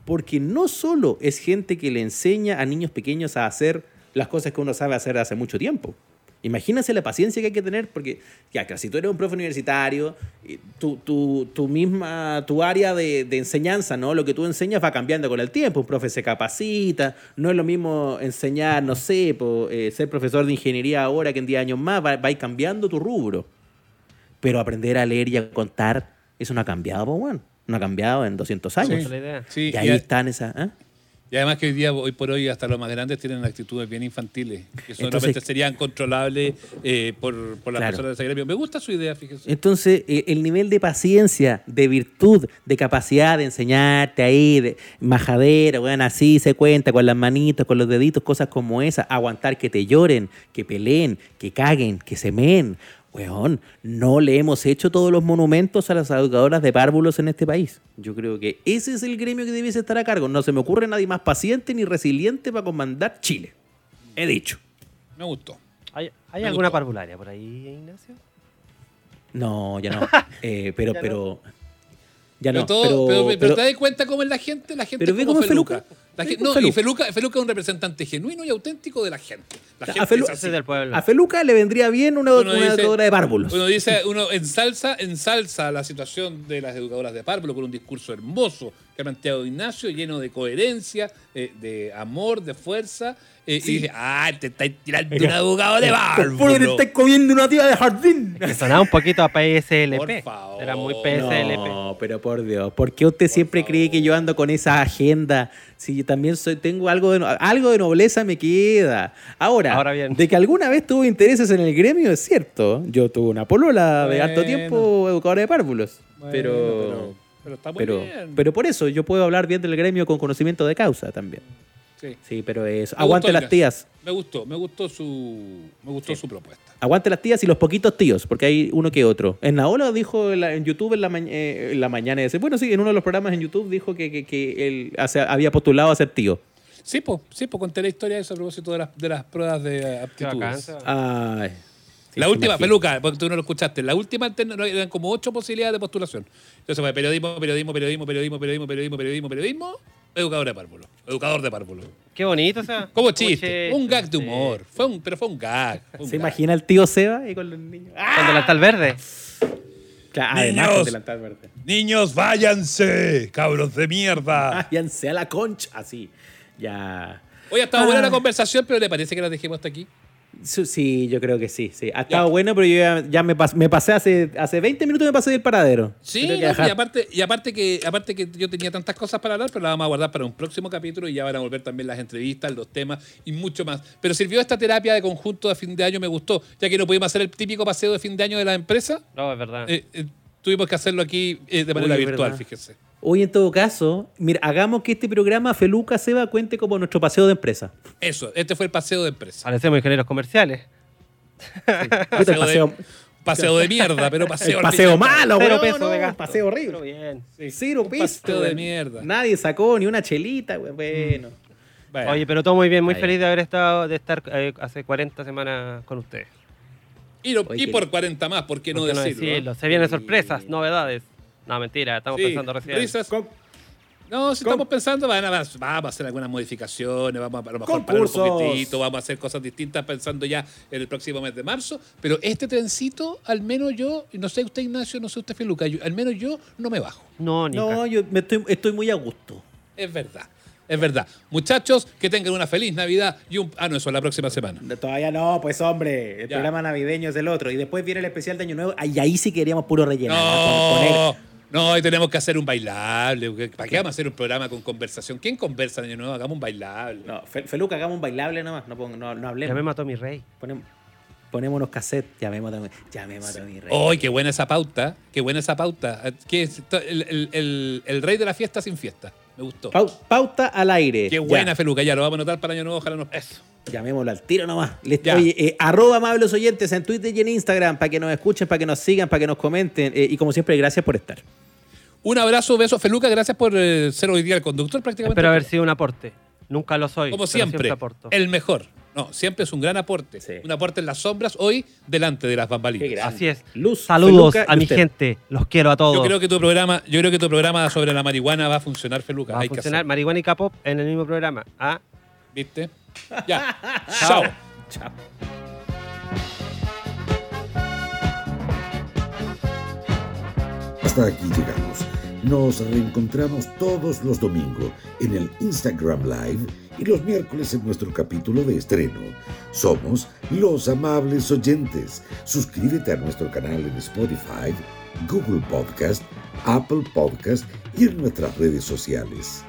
Porque no solo es gente que le enseña a niños pequeños a hacer las cosas que uno sabe hacer hace mucho tiempo. Imagínense la paciencia que hay que tener, porque, ya, claro, si tú eres un profe universitario, y tu, tu, tu misma, tu área de, de enseñanza, ¿no? Lo que tú enseñas va cambiando con el tiempo. Un profe se capacita, no es lo mismo enseñar, no sé, po, eh, ser profesor de ingeniería ahora que en 10 años más, va, va a ir cambiando tu rubro. Pero aprender a leer y a contar, eso no ha cambiado, weón. No ha cambiado en 200 años. Sí, Y ahí y, están esas... ¿eh? Y además que hoy día, hoy por hoy, hasta los más grandes tienen actitudes bien infantiles. Que repente serían controlables eh, por, por las Claro. personas de ese gremio. Me gusta su idea, fíjese. Entonces, eh, el nivel de paciencia, de virtud, de capacidad de enseñarte ahí, de majadera, weón, así se cuenta, con las manitos, con los deditos, cosas como esas, aguantar que te lloren, que peleen, que caguen, que se meen. Weón, no le hemos hecho todos los monumentos a las educadoras de párvulos en este país. Yo creo que ese es el gremio que debiese estar a cargo. No se me ocurre nadie más paciente ni resiliente para comandar Chile. He dicho. Me gustó. ¿Hay, hay Me alguna gustó. parvularia por ahí, Ignacio? No, ya no. [laughs] Eh, pero, Ya no. pero. Ya pero, no. todo- pero- pero- pero pero- te das cuenta cómo es la gente, la gente Pero es ve como cómo es Feluca. Feluca. La Ve gente- cómo no, y Feluca. Feluca, Feluca es un representante genuino y auténtico de la gente. La A gente Felu- es Ese así. es del pueblo. A Feluca le vendría bien una, Uno una dice- educadora de párvulos. Uno dice, uno ensalza, ensalza la situación de las educadoras de párvulo con un discurso hermoso que ha planteado Ignacio, lleno de coherencia, eh, de amor, de fuerza. Y dice, ah, te estáis tirando un educador de párvulo. comiendo una tía de jardín. Que sonaba un poquito a PSLP. Por favor. Era muy PSLP. No, pero por Dios, ¿por qué usted siempre cree que yo ando con esa agenda? Si yo también soy, tengo algo de, algo de nobleza me queda. Ahora, Ahora bien. de que alguna vez tuve intereses en el gremio, es cierto. Yo tuve una polola de harto tiempo educadora de párvulos. Bueno, pero, pero, pero está muy pero, bien. pero por eso yo puedo hablar bien del gremio con conocimiento de causa también. Sí. Sí, pero eso. Me Aguante las tías. Me gustó, me gustó su, me gustó su propuesta. Aguante las tías y los poquitos tíos, porque hay uno que otro. En Naola dijo en, la- en YouTube en la, ma- eh, en la mañana, ese, bueno, sí, en uno de los programas en YouTube dijo que, que, que él hace- había postulado a ser tío. Sí, pues, sí, pues conté la historia de eso a propósito de las, de las pruebas de Qué aptitudes. Ay. Sí, la última. Peluca, porque tú no lo escuchaste, la última eran como ocho posibilidades de postulación. Entonces fue periodismo, periodismo, periodismo, periodismo, periodismo, periodismo, periodismo, periodismo, educador de párvulo, educador de párvulo. Qué bonito, o sea. Como chiste, un gag de sí. humor, fue un, pero fue un gag. fue un ¿Se gag. imagina el tío Seba ahí con los niños? ¡Ah! Con delantal verde. Claro, además Niños. con delantal verde. Niños, váyanse, cabros de mierda. Váyanse a la concha. Así. Ya. Hoy ha estado buena Ah. la conversación, pero ¿le parece que la dejemos hasta aquí? Sí, yo creo que sí, sí. Ha estado bueno, pero yo ya, ya me, pas- me pasé hace, hace 20 minutos me pasé del paradero. Sí, no, y aparte, y aparte que aparte que yo tenía tantas cosas para hablar, pero las vamos a guardar para un próximo capítulo y ya van a volver también las entrevistas, los temas y mucho más. Pero sirvió esta terapia de conjunto de fin de año, me gustó, ya que no pudimos hacer el típico paseo de fin de año de la empresa, No, es verdad. eh, eh, tuvimos que hacerlo aquí eh, de manera virtual, ¿verdad? fíjese. Hoy, en todo caso, mira, hagamos que este programa Feluca Seba cuente como nuestro paseo de empresa. Eso, este fue el paseo de empresa. Parecemos ingenieros comerciales. El Paseo, paseo, de, paseo de mierda, pero paseo el paseo malo, Cero weón, pesos no, de gasto. paseo horrible. Pero bien. Cero Un pesos. paseo de mierda. Nadie sacó ni una chelita, weón. Bueno. Oye, pero todo muy bien, muy Ahí. feliz de haber estado, de estar eh, hace 40 semanas con ustedes. y, lo- Oye, y que- por 40 más, ¿por qué no ¿Por qué decirlo? Se vienen sorpresas, novedades. No, mentira, estamos Sí, pensando recién. risas. No, si Con- estamos pensando, van a- vamos a hacer algunas modificaciones, vamos a, a lo mejor parar un poquitito, vamos a hacer cosas distintas pensando ya en el próximo mes de marzo. Pero este trencito, al menos yo, y no sé usted Ignacio, no sé usted Feluca, yo- al menos yo no me bajo. No, ni No, yo me estoy, estoy muy a gusto. Es verdad, es verdad. Muchachos, que tengan una feliz Navidad y un... Ah, no, eso es la próxima semana. Todavía no, pues hombre. El Ya. programa navideño es el otro. Y después viene el especial de Año Nuevo. Y ahí sí queríamos puro relleno. ¿no? Poner- No, hoy tenemos que hacer un bailable. ¿Para qué vamos a hacer un programa con conversación? ¿Quién conversa en Año Nuevo? Hagamos un bailable. No, Fe- Feluca, hagamos un bailable nomás. No, pon- no, no Ya hablemos. me mató mi rey. Ponemos, ponemos unos cassettes. Llamemos a mi, llamemos a mi rey. ¡Ay, qué buena esa pauta! ¡Qué buena esa pauta! ¿Qué es el, el- el- el rey de la fiesta sin fiesta. Me gustó. Pau- pauta al aire. Qué Ya. buena, Feluca. Ya lo vamos a anotar para Año Nuevo. Ojalá nos Eso. Llamémoslo al tiro nomás. Listo. Oye, eh, arroba amables oyentes en Twitter y en Instagram para que nos escuchen, para que nos sigan, para que nos comenten. eh, y como siempre, gracias por estar. Un abrazo, beso. Feluca, gracias por eh, ser hoy día el conductor prácticamente. Espero haber sido un aporte. Nunca lo soy. Como siempre, aporto. el mejor. No, siempre es un gran aporte. Sí. Un aporte en las sombras, hoy delante de las bambalinas. Así es. Luz, Saludos Feluca a mi usted. gente. Los quiero a todos. Yo creo que tu programa, yo creo que tu programa sobre la marihuana va a funcionar, Feluca. Va a Hay que funcionar marihuana y K-pop en el mismo programa. Ah, ¿Viste? Ya. [laughs] Chao. Chao. Hasta aquí llegamos. Nos reencontramos todos los domingos en el Instagram Live y los miércoles en nuestro capítulo de estreno. Somos los amables oyentes. Suscríbete a nuestro canal en Spotify, Google Podcast, Apple Podcast y en nuestras redes sociales.